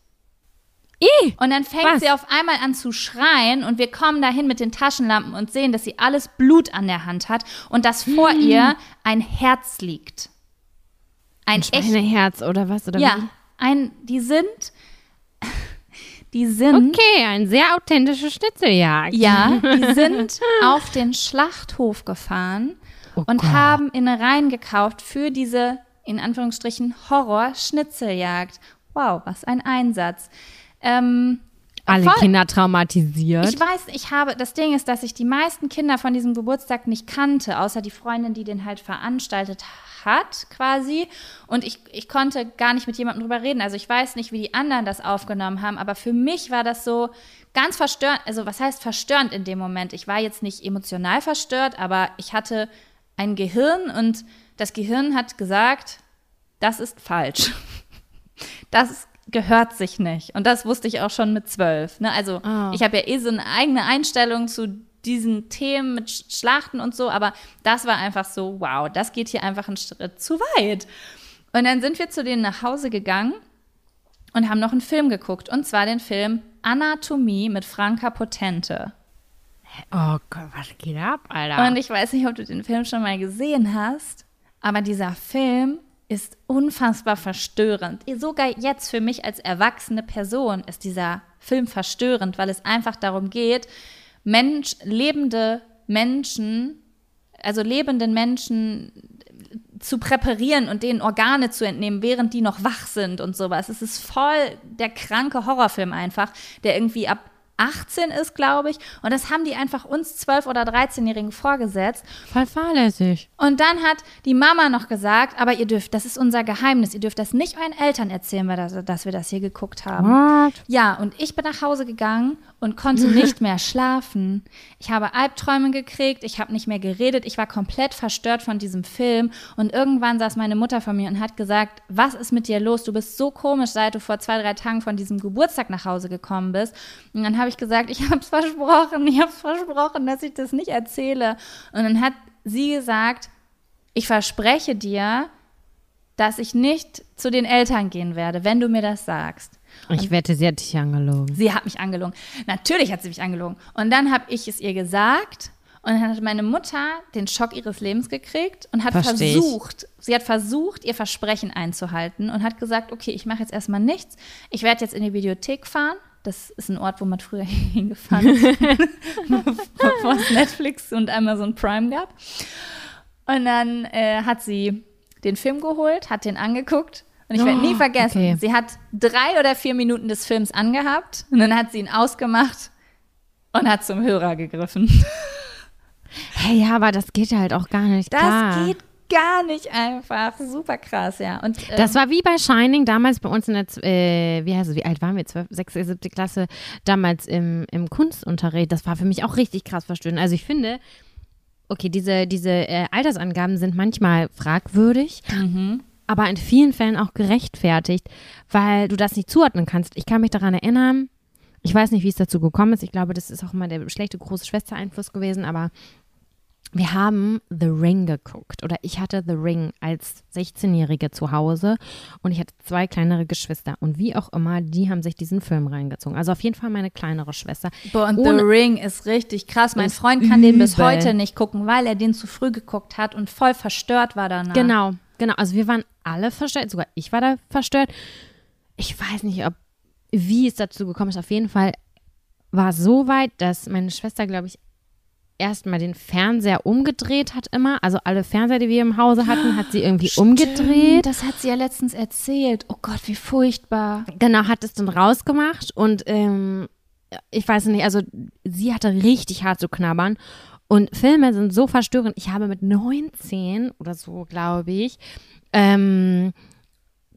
I, Und dann fängt Was? sie auf einmal an zu schreien und wir kommen dahin mit den Taschenlampen und sehen, dass sie alles Blut an der Hand hat und dass vor Hm. ihr ein Herz liegt. Ein echt, Schweineherz oder was? Oder ja, ein, die sind, [LAUGHS] die sind, Okay, ein sehr authentische Schnitzeljagd. ja, [LAUGHS] die sind auf den Schlachthof gefahren Oh und Gott. haben Innereien gekauft für diese, in Anführungsstrichen, Horror-Schnitzeljagd. Wow, was ein Einsatz. Ähm, Alle voll- Kinder traumatisiert. Ich weiß, ich habe, das Ding ist, dass ich die meisten Kinder von diesem Geburtstag nicht kannte, außer die Freundin, die den halt veranstaltet hat, quasi. Und ich, ich konnte gar nicht mit jemandem drüber reden. Also ich weiß nicht, wie die anderen das aufgenommen haben, aber für mich war das so ganz verstörend. Also was heißt verstörend in dem Moment? Ich war jetzt nicht emotional verstört, aber ich hatte ein Gehirn und das Gehirn hat gesagt, das ist falsch. [LAUGHS] Das gehört sich nicht. Und das wusste ich auch schon mit zwölf. Ne? Also Ah. ich habe ja eh so eine eigene Einstellung zu diesen Themen mit Sch- Schlachten und so, aber das war einfach so, wow, das geht hier einfach einen Schritt zu weit. Und dann sind wir zu denen nach Hause gegangen und haben noch einen Film geguckt. Und zwar den Film Anatomie mit Franka Potente. oh Gott, was geht ab, Alter? Und ich weiß nicht, ob du den Film schon mal gesehen hast, aber dieser Film ist unfassbar verstörend. Sogar jetzt für mich als erwachsene Person ist dieser Film verstörend, weil es einfach darum geht, Mensch, lebende Menschen, also lebenden Menschen zu präparieren und denen Organe zu entnehmen, während die noch wach sind und sowas. Es ist voll der kranke Horrorfilm einfach, der irgendwie ab 18 ist, glaube ich. Und das haben die einfach uns 12- oder 13-Jährigen vorgesetzt. Voll fahrlässig. Und dann hat die Mama noch gesagt, aber ihr dürft, das ist unser Geheimnis, ihr dürft das nicht euren Eltern erzählen, weil das, dass wir das hier geguckt haben. What? Ja, und ich bin nach Hause gegangen und konnte [LAUGHS] nicht mehr schlafen. Ich habe Albträume gekriegt, ich habe nicht mehr geredet, ich war komplett verstört von diesem Film. Und irgendwann saß meine Mutter vor mir und hat gesagt, was ist mit dir los? Du bist so komisch, seit du vor zwei, drei Tagen von diesem Geburtstag nach Hause gekommen bist. Und dann habe ich gesagt, ich habe es versprochen, ich habe es versprochen, dass ich das nicht erzähle. Und dann hat sie gesagt, ich verspreche dir, dass ich nicht zu den Eltern gehen werde, wenn du mir das sagst. Ich wette, sie hat dich angelogen. Sie hat mich angelogen. Natürlich hat sie mich angelogen. Und dann habe ich es ihr gesagt und dann hat meine Mutter den Schock ihres Lebens gekriegt und hat Versteh ich. versucht, sie hat versucht, ihr Versprechen einzuhalten und hat gesagt, okay, ich mache jetzt erstmal nichts. Ich werde jetzt in die Videothek fahren. Das ist ein Ort, wo man früher [LAUGHS] hingefahren ist, [LAUGHS] bevor es Netflix und Amazon Prime gab. Und dann äh, hat sie den Film geholt, hat den angeguckt. Und ich werde nie Oh, vergessen, okay. sie hat drei oder vier Minuten des Films angehabt und dann hat sie ihn ausgemacht und hat zum Hörer gegriffen. Hey, ja, aber das geht halt auch gar nicht. Das klar. geht gar nicht einfach. Super krass, ja. Und ähm, Das war wie bei Shining damals bei uns in der, äh, wie heißt es, wie alt waren wir? 12, 6, 7. Klasse, damals im, im Kunstunterricht. Das war für mich auch richtig krass verstörend. Also ich finde, okay, diese, diese äh, Altersangaben sind manchmal fragwürdig, aber in vielen Fällen auch gerechtfertigt, weil du das nicht zuordnen kannst. Ich kann mich daran erinnern, ich weiß nicht, wie es dazu gekommen ist. Ich glaube, das ist auch immer der schlechte große Schwester-Einfluss gewesen, aber wir haben The Ring geguckt oder ich hatte The Ring als 16-Jährige zu Hause und ich hatte zwei kleinere Geschwister und wie auch immer, die haben sich diesen Film reingezogen. Also auf jeden Fall meine kleinere Schwester. Boah, und ohne- The Ring ist richtig krass. Mein Freund kann den bis übel. heute nicht gucken, weil er den zu früh geguckt hat und voll verstört war danach. Genau, genau. Also wir waren alle verstört, sogar ich war da verstört. Ich weiß nicht, ob wie es dazu gekommen ist. Auf jeden Fall war es so weit, dass meine Schwester, glaube ich, erstmal den Fernseher umgedreht hat immer. Also alle Fernseher, die wir im Hause hatten, hat sie irgendwie umgedreht. Das hat sie ja letztens erzählt. Oh Gott, wie furchtbar. Genau, hat es dann rausgemacht und ähm, ich weiß nicht, also sie hatte richtig hart zu knabbern. Und Filme sind so verstörend. Ich habe mit 19 oder so, glaube ich, ähm,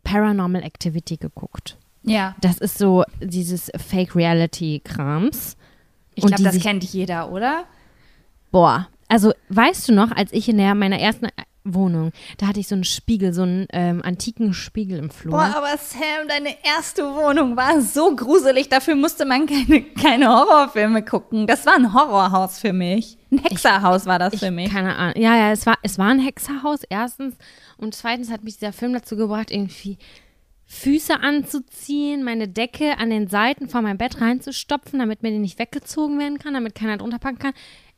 Paranormal Activity geguckt. Ja, Das ist so dieses Fake-Reality-Krams. ich Und glaube, das kennt jeder, oder? Boah, also weißt du noch, als ich in der, meiner ersten Wohnung, da hatte ich so einen Spiegel, so einen ähm, antiken Spiegel im Flur. Boah, aber Sam, deine erste Wohnung war so gruselig, dafür musste man keine, keine Horrorfilme gucken. Das war ein Horrorhaus für mich. Ein Hexerhaus war das Ich, für mich. keine Ahnung. Ja, ja, es war, es war ein Hexerhaus, erstens. Und zweitens hat mich dieser Film dazu gebracht, irgendwie Füße anzuziehen, meine Decke an den Seiten von meinem Bett reinzustopfen, damit mir die nicht weggezogen werden kann, damit keiner drunter packen kann.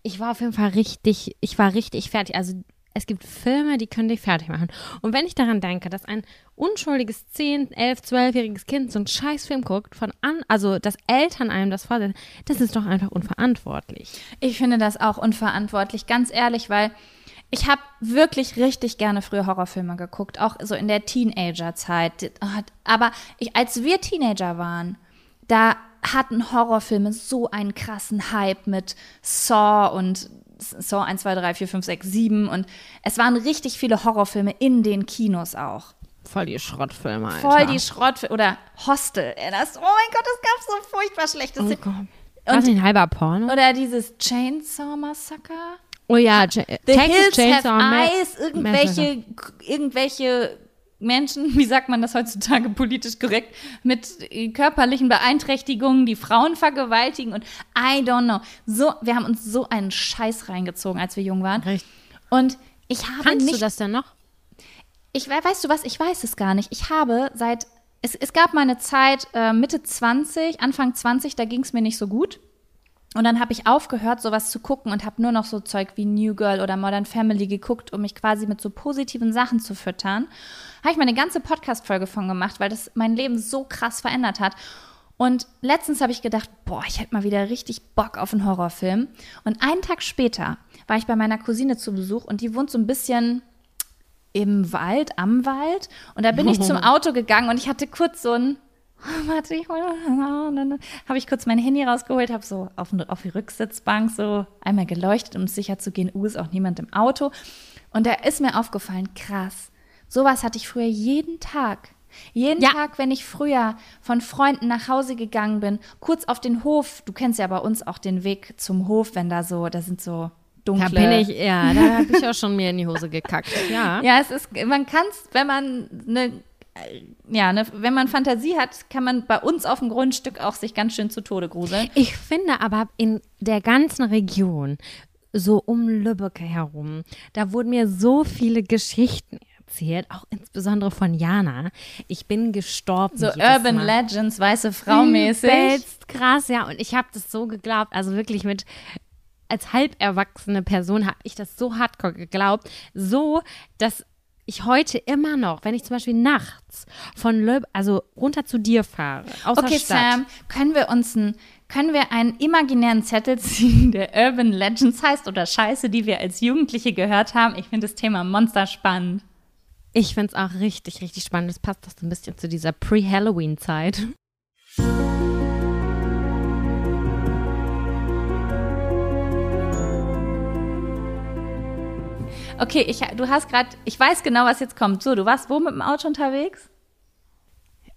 Ich war auf jeden Fall richtig, ich war richtig fertig. Also es gibt Filme, die können dich fertig machen. Und wenn ich daran denke, dass ein unschuldiges 10, 11, 12-jähriges Kind so einen Scheißfilm guckt, von an, also dass Eltern einem das vorsetzen, das ist doch einfach unverantwortlich. Ich finde das auch unverantwortlich, ganz ehrlich, weil ich habe wirklich richtig gerne früher Horrorfilme geguckt, auch so in der Teenagerzeit. Aber ich, als wir Teenager waren, da hatten Horrorfilme so einen krassen Hype mit Saw und Saw 1, 2, 3, 4, 5, 6, 7 und es waren richtig viele Horrorfilme in den Kinos auch. Voll die Schrottfilme, Alter. Voll die Schrottfilme. Oder Hostel. Das, oh mein Gott, es gab so furchtbar schlechtes. Oh Gott. Und, ein halber Porno? Oder dieses Chainsaw Massacre. Oh ja, Ch The Texas Hills Chainsaw have Eyes, irgendwelche, irgendwelche Menschen, [LAUGHS] wie sagt man das heutzutage politisch korrekt, mit körperlichen Beeinträchtigungen, die Frauen vergewaltigen und I don't know. So, wir haben uns so einen Scheiß reingezogen, als wir jung waren. Recht. Und ich habe Kannst nicht, du das denn noch? Ich weißt du was, ich weiß es gar nicht. Ich habe seit es, es gab mal eine Zeit äh, Mitte 20, Anfang 20, da ging es mir nicht so gut. Und dann habe ich aufgehört, sowas zu gucken und habe nur noch so Zeug wie New Girl oder Modern Family geguckt, um mich quasi mit so positiven Sachen zu füttern. Habe ich mal eine ganze Podcast-Folge von gemacht, weil das mein Leben so krass verändert hat. Und letztens habe ich gedacht, boah, ich hätte mal wieder richtig Bock auf einen Horrorfilm. Und einen Tag später war ich bei meiner Cousine zu Besuch und die wohnt so ein bisschen im Wald, am Wald. Und da bin ich zum [LAUGHS] Auto gegangen und ich hatte kurz so ein [LAUGHS] warte, ich dann habe ich kurz mein Handy rausgeholt, habe so auf, auf die Rücksitzbank so einmal geleuchtet, um sicher zu gehen, uh, ist auch niemand im Auto. Und da ist mir aufgefallen, krass, sowas hatte ich früher jeden Tag. Jeden ja. Tag, wenn ich früher von Freunden nach Hause gegangen bin, kurz auf den Hof, du kennst ja bei uns auch den Weg zum Hof, wenn da so, da sind so dunkle. Da bin ich, ja, da habe ich auch schon mir in die Hose gekackt. Ja, [LAUGHS] ja es ist, man kann es, wenn man eine ja, ne, wenn man Fantasie hat, kann man bei uns auf dem Grundstück auch sich ganz schön zu Tode gruseln. Ich finde aber in der ganzen Region, so um Lübbecke herum, da wurden mir so viele Geschichten erzählt, auch insbesondere von Jana. Ich bin gestorben. So Urban Mal. Legends, weiße Frau mäßig. Übelst krass, ja. Und ich habe das so geglaubt, also wirklich mit als halb erwachsene Person habe ich das so hardcore geglaubt, so, dass ich heute immer noch, wenn ich zum Beispiel nachts von Löb, also runter zu dir fahre, aus okay, der Stadt. Sam, können wir uns ein, können wir einen imaginären Zettel [LAUGHS] ziehen, der Urban Legends heißt oder Scheiße, die wir als Jugendliche gehört haben? Ich finde das Thema Monster spannend. Ich finde es auch richtig, richtig spannend. Das passt doch so ein bisschen zu dieser Pre-Halloween-Zeit. Okay, ich, du hast gerade, ich weiß genau, was jetzt kommt. So, du warst wo mit dem Auto unterwegs?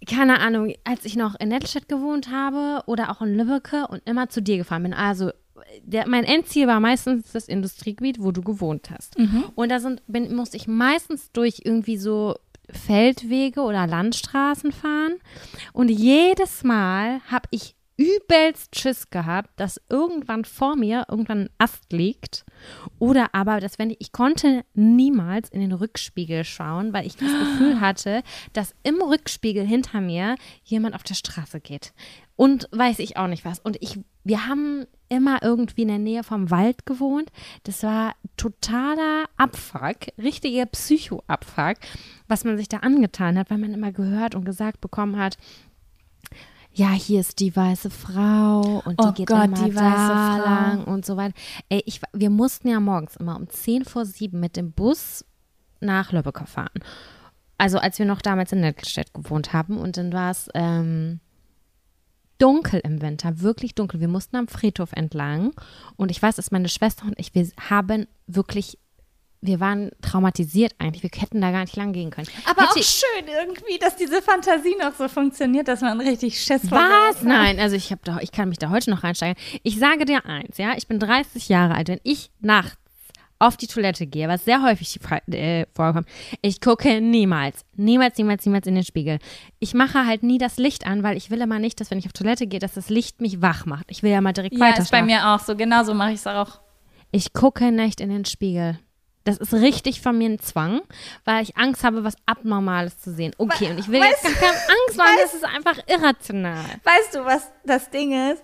Keine Ahnung, als ich noch in Nettstedt gewohnt habe oder auch in Lübbecke und immer zu dir gefahren bin. Also der, mein Endziel war meistens das Industriegebiet, wo du gewohnt hast. Mhm. Und da sind, bin, musste ich meistens durch irgendwie so Feldwege oder Landstraßen fahren. Und jedes Mal habe ich übelst Schiss gehabt, dass irgendwann vor mir irgendwann ein Ast liegt. Oder aber, dass wenn ich, ich konnte niemals in den Rückspiegel schauen, weil ich das [GASPS] Gefühl hatte, dass im Rückspiegel hinter mir jemand auf der Straße geht. Und weiß ich auch nicht was. Und ich, wir haben immer irgendwie in der Nähe vom Wald gewohnt. Das war totaler Abfuck, richtiger Psycho-Abfuck, was man sich da angetan hat, weil man immer gehört und gesagt bekommen hat, ja, hier ist die weiße Frau und die oh geht Gott, immer die da lang und so weiter. Ey, ich, wir mussten ja morgens immer um 10 vor 7 mit dem Bus nach Lübeck fahren. Also als wir noch damals in Nettelstedt gewohnt haben und dann war es ähm, dunkel im Winter, wirklich dunkel. Wir mussten am Friedhof entlang und ich weiß, dass meine Schwester und ich, wir haben wirklich wir waren traumatisiert eigentlich. Wir hätten da gar nicht lang gehen können. Aber Hätte auch schön irgendwie, dass diese Fantasie noch so funktioniert, dass man richtig Schiss Was? Nein, also ich doch, ich kann mich da heute noch reinsteigen. Ich sage dir eins, ja, ich bin 30 Jahre alt. Wenn ich nachts auf die Toilette gehe, was sehr häufig äh, vorkommt, ich gucke niemals, niemals, niemals, niemals in den Spiegel. Ich mache halt nie das Licht an, weil ich will immer nicht, dass wenn ich auf Toilette gehe, dass das Licht mich wach macht. Ich will ja mal direkt ja, weiter. ist bei mir auch so. Genauso mache ich es auch. Ich gucke nicht in den Spiegel Das ist richtig von mir ein Zwang, weil ich Angst habe, was Abnormales zu sehen. Okay, und ich will Weißt jetzt gar keine Angst [LAUGHS] machen, das ist einfach irrational. Weißt du, was das Ding ist?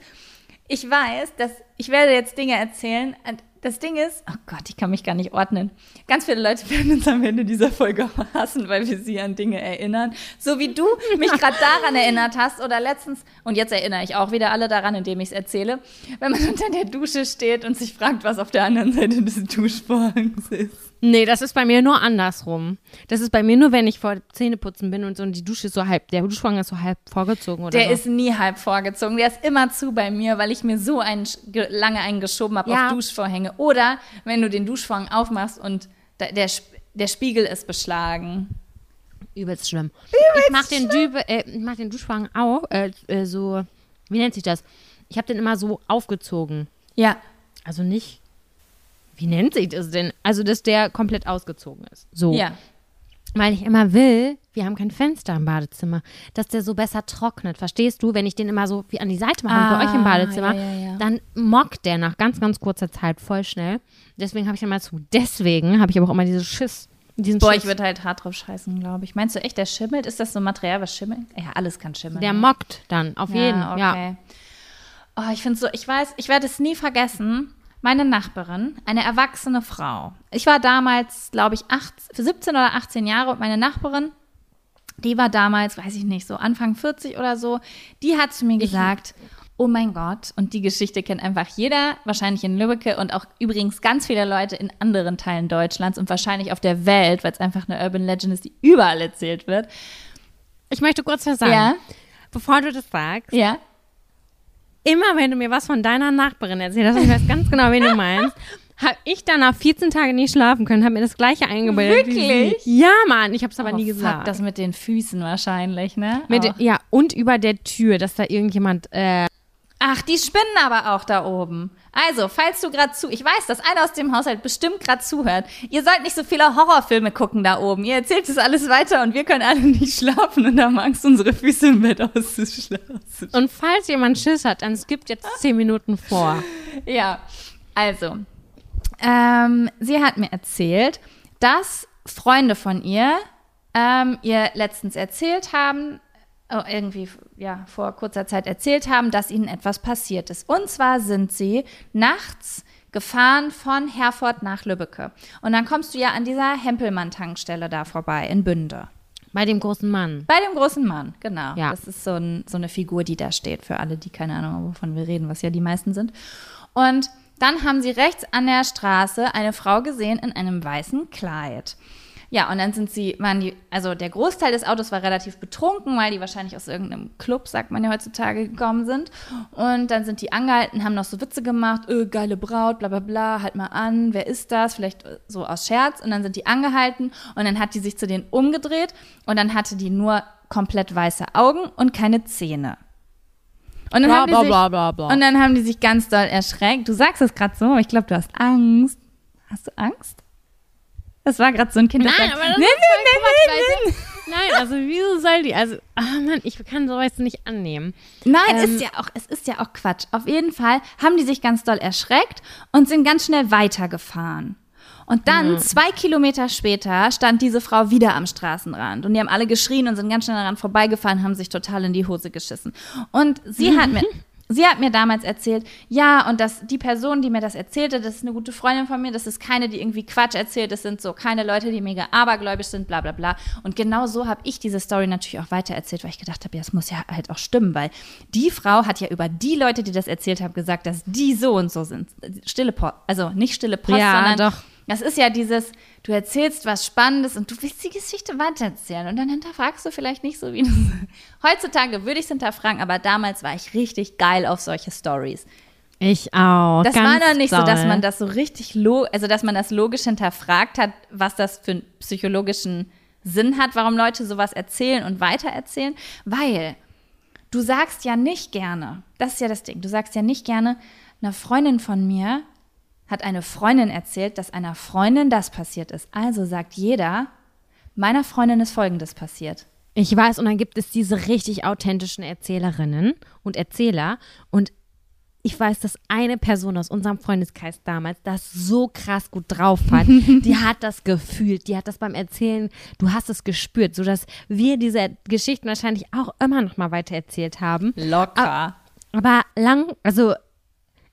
Ich weiß, dass ich werde jetzt Dinge erzählen. Das Ding ist, oh Gott, ich kann mich gar nicht ordnen. Ganz viele Leute [LAUGHS] werden uns am Ende dieser Folge hassen, weil wir sie an Dinge erinnern. So wie du mich [LAUGHS] gerade daran erinnert hast oder letztens, und jetzt erinnere ich auch wieder alle daran, indem ich es erzähle, wenn man [LAUGHS] unter der Dusche steht und sich fragt, was auf der anderen Seite des Duschvorhangs ist. Nee, das ist bei mir nur andersrum. Das ist bei mir nur, wenn ich vor Zähneputzen bin und so und die Dusche ist so halb, der Duschvorhang ist so halb vorgezogen oder Der so. ist nie halb vorgezogen. Der ist immer zu bei mir, weil ich mir so einen, ge- lange einen geschoben habe Ja. auf Duschvorhänge. Oder wenn du den Duschvorhang aufmachst und da, der, der Spiegel ist beschlagen. Übelst schlimm. ich mach den, Dübe, äh, ich mach den Duschvorhang auf, äh, äh, so, wie nennt sich das? Ich habe den immer so aufgezogen. Ja. Also nicht, wie nennt sich das denn? Also, dass der komplett ausgezogen ist. So. Ja. Weil ich immer will, wir haben kein Fenster im Badezimmer, dass der so besser trocknet. Verstehst du? Wenn ich den immer so wie an die Seite mache wie bei euch im Ah, Badezimmer, ja, ja, ja. dann mockt der nach ganz, ganz kurzer Zeit voll schnell. Deswegen habe ich immer zu. Deswegen habe ich aber auch immer diese Schiss. Diesen Boah, Schiss. ich würde halt hart drauf scheißen, glaube ich. Meinst du echt, der schimmelt? Ist das so ein Material, was schimmelt? Ja, alles kann schimmeln. der ne? mockt dann, auf jeden. Ja, Ja. okay. Oh, ich finde so, ich weiß, ich werde es nie vergessen. Meine Nachbarin, eine erwachsene Frau. Ich war damals, glaube ich, 18, 17 oder 18 Jahre und meine Nachbarin, die war damals, weiß ich nicht, so Anfang 40 oder so, die hat zu mir gesagt, oh mein Gott, und die Geschichte kennt einfach jeder, wahrscheinlich in Lübbecke und auch übrigens ganz viele Leute in anderen Teilen Deutschlands und wahrscheinlich auf der Welt, weil es einfach eine Urban Legend ist, die überall erzählt wird. Ich möchte kurz was sagen. Ja. Bevor du das sagst, Ja. Immer wenn du mir was von deiner Nachbarin erzählst, ich weiß ganz genau, wen du [LAUGHS] meinst, habe ich danach 14 Tage nicht schlafen können, habe mir das gleiche eingebildet. Wirklich? Ja, Mann, ich habe es aber Oh, nie fuck, gesagt. das mit den Füßen wahrscheinlich, ne? Mit, Oh. ja, und über der Tür, dass da irgendjemand, äh, Ach, die spinnen aber auch da oben. Also, falls du gerade zu, ich weiß, dass einer aus dem Haushalt bestimmt gerade zuhört. Ihr sollt nicht so viele Horrorfilme gucken da oben. Ihr erzählt das alles weiter und wir können alle [LAUGHS] nicht schlafen und haben Angst, unsere Füße im Bett auszuschlafen. und falls jemand Schiss hat, dann skippt jetzt 10 Minuten vor. Ja, also, ähm, sie hat mir erzählt, dass Freunde von ihr ähm, ihr letztens erzählt haben, irgendwie ja vor kurzer Zeit erzählt haben, dass ihnen etwas passiert ist. Und zwar sind sie nachts gefahren von Herford nach Lübbecke. Und dann kommst du ja an dieser Hempelmann-Tankstelle da vorbei in Bünde. Bei dem großen Mann. Bei dem großen Mann, genau. Ja. Das ist so, ein, so eine Figur, die da steht, für alle, die keine Ahnung haben, wovon wir reden, was ja die meisten sind. Und dann haben sie rechts an der Straße eine Frau gesehen in einem weißen Kleid. Ja, und dann sind sie, waren die, also der Großteil des Autos war relativ betrunken, weil die wahrscheinlich aus irgendeinem Club, sagt man ja heutzutage, gekommen sind. Und dann sind die angehalten, haben noch so Witze gemacht, öh, geile Braut, bla bla bla, halt mal an, wer ist das? Vielleicht äh, so aus Scherz. Und dann sind die angehalten und dann hat die sich zu denen umgedreht und dann hatte die nur komplett weiße Augen und keine Zähne. Und dann, Bla, haben, die bla, sich, bla, bla, bla. und dann haben die sich ganz doll erschreckt. Du sagst es gerade so, ich glaube, du hast Angst. Hast du Angst? Das war gerade so ein Kind, das Nein, sagt, aber das nee, ist nee, voll nee, nee, Nein, also wieso soll die, also, ah Mann, ich kann sowas nicht annehmen. Nein, Ähm, ist ja auch, es ist ja auch Quatsch. Auf jeden Fall haben die sich ganz doll erschreckt und sind ganz schnell weitergefahren. Und dann, zwei Kilometer später, stand diese Frau wieder am Straßenrand. Und die haben alle geschrien und sind ganz schnell daran vorbeigefahren, haben sich total in die Hose geschissen. Und sie hat mir, [LAUGHS] sie hat mir damals erzählt, ja, und das, die Person, die mir das erzählte, das ist eine gute Freundin von mir, das ist keine, die irgendwie Quatsch erzählt, das sind so keine Leute, die mega abergläubisch sind, bla bla bla. Und genau so habe ich diese Story natürlich auch weitererzählt, weil ich gedacht habe, ja, das muss ja halt auch stimmen, weil die Frau hat ja über die Leute, die das erzählt haben, gesagt, dass die so und so sind. Stille Post, also nicht stille Post, Ja, sondern doch. Das ist ja dieses, du erzählst was Spannendes und du willst die Geschichte weitererzählen und dann hinterfragst du vielleicht nicht so wie [LAUGHS] Heutzutage würde ich es hinterfragen, aber damals war ich richtig geil auf solche Stories. Ich auch. Das war dann nicht so, dass doll. man das so richtig, also dass man das logisch hinterfragt hat, was das für einen psychologischen Sinn hat, warum Leute sowas erzählen und weitererzählen, weil du sagst ja nicht gerne, das ist ja das Ding, du sagst ja nicht gerne, eine Freundin von mir hat eine Freundin erzählt, dass einer Freundin das passiert ist. Also sagt jeder, meiner Freundin ist Folgendes passiert. Ich weiß, und dann gibt es diese richtig authentischen Erzählerinnen und Erzähler und ich weiß, dass eine Person aus unserem Freundeskreis damals das so krass gut drauf hat. [LAUGHS] die hat das gefühlt, die hat das beim Erzählen, du hast es gespürt, sodass wir diese Geschichten wahrscheinlich auch immer noch mal weiter erzählt haben. Locker. Aber lang, also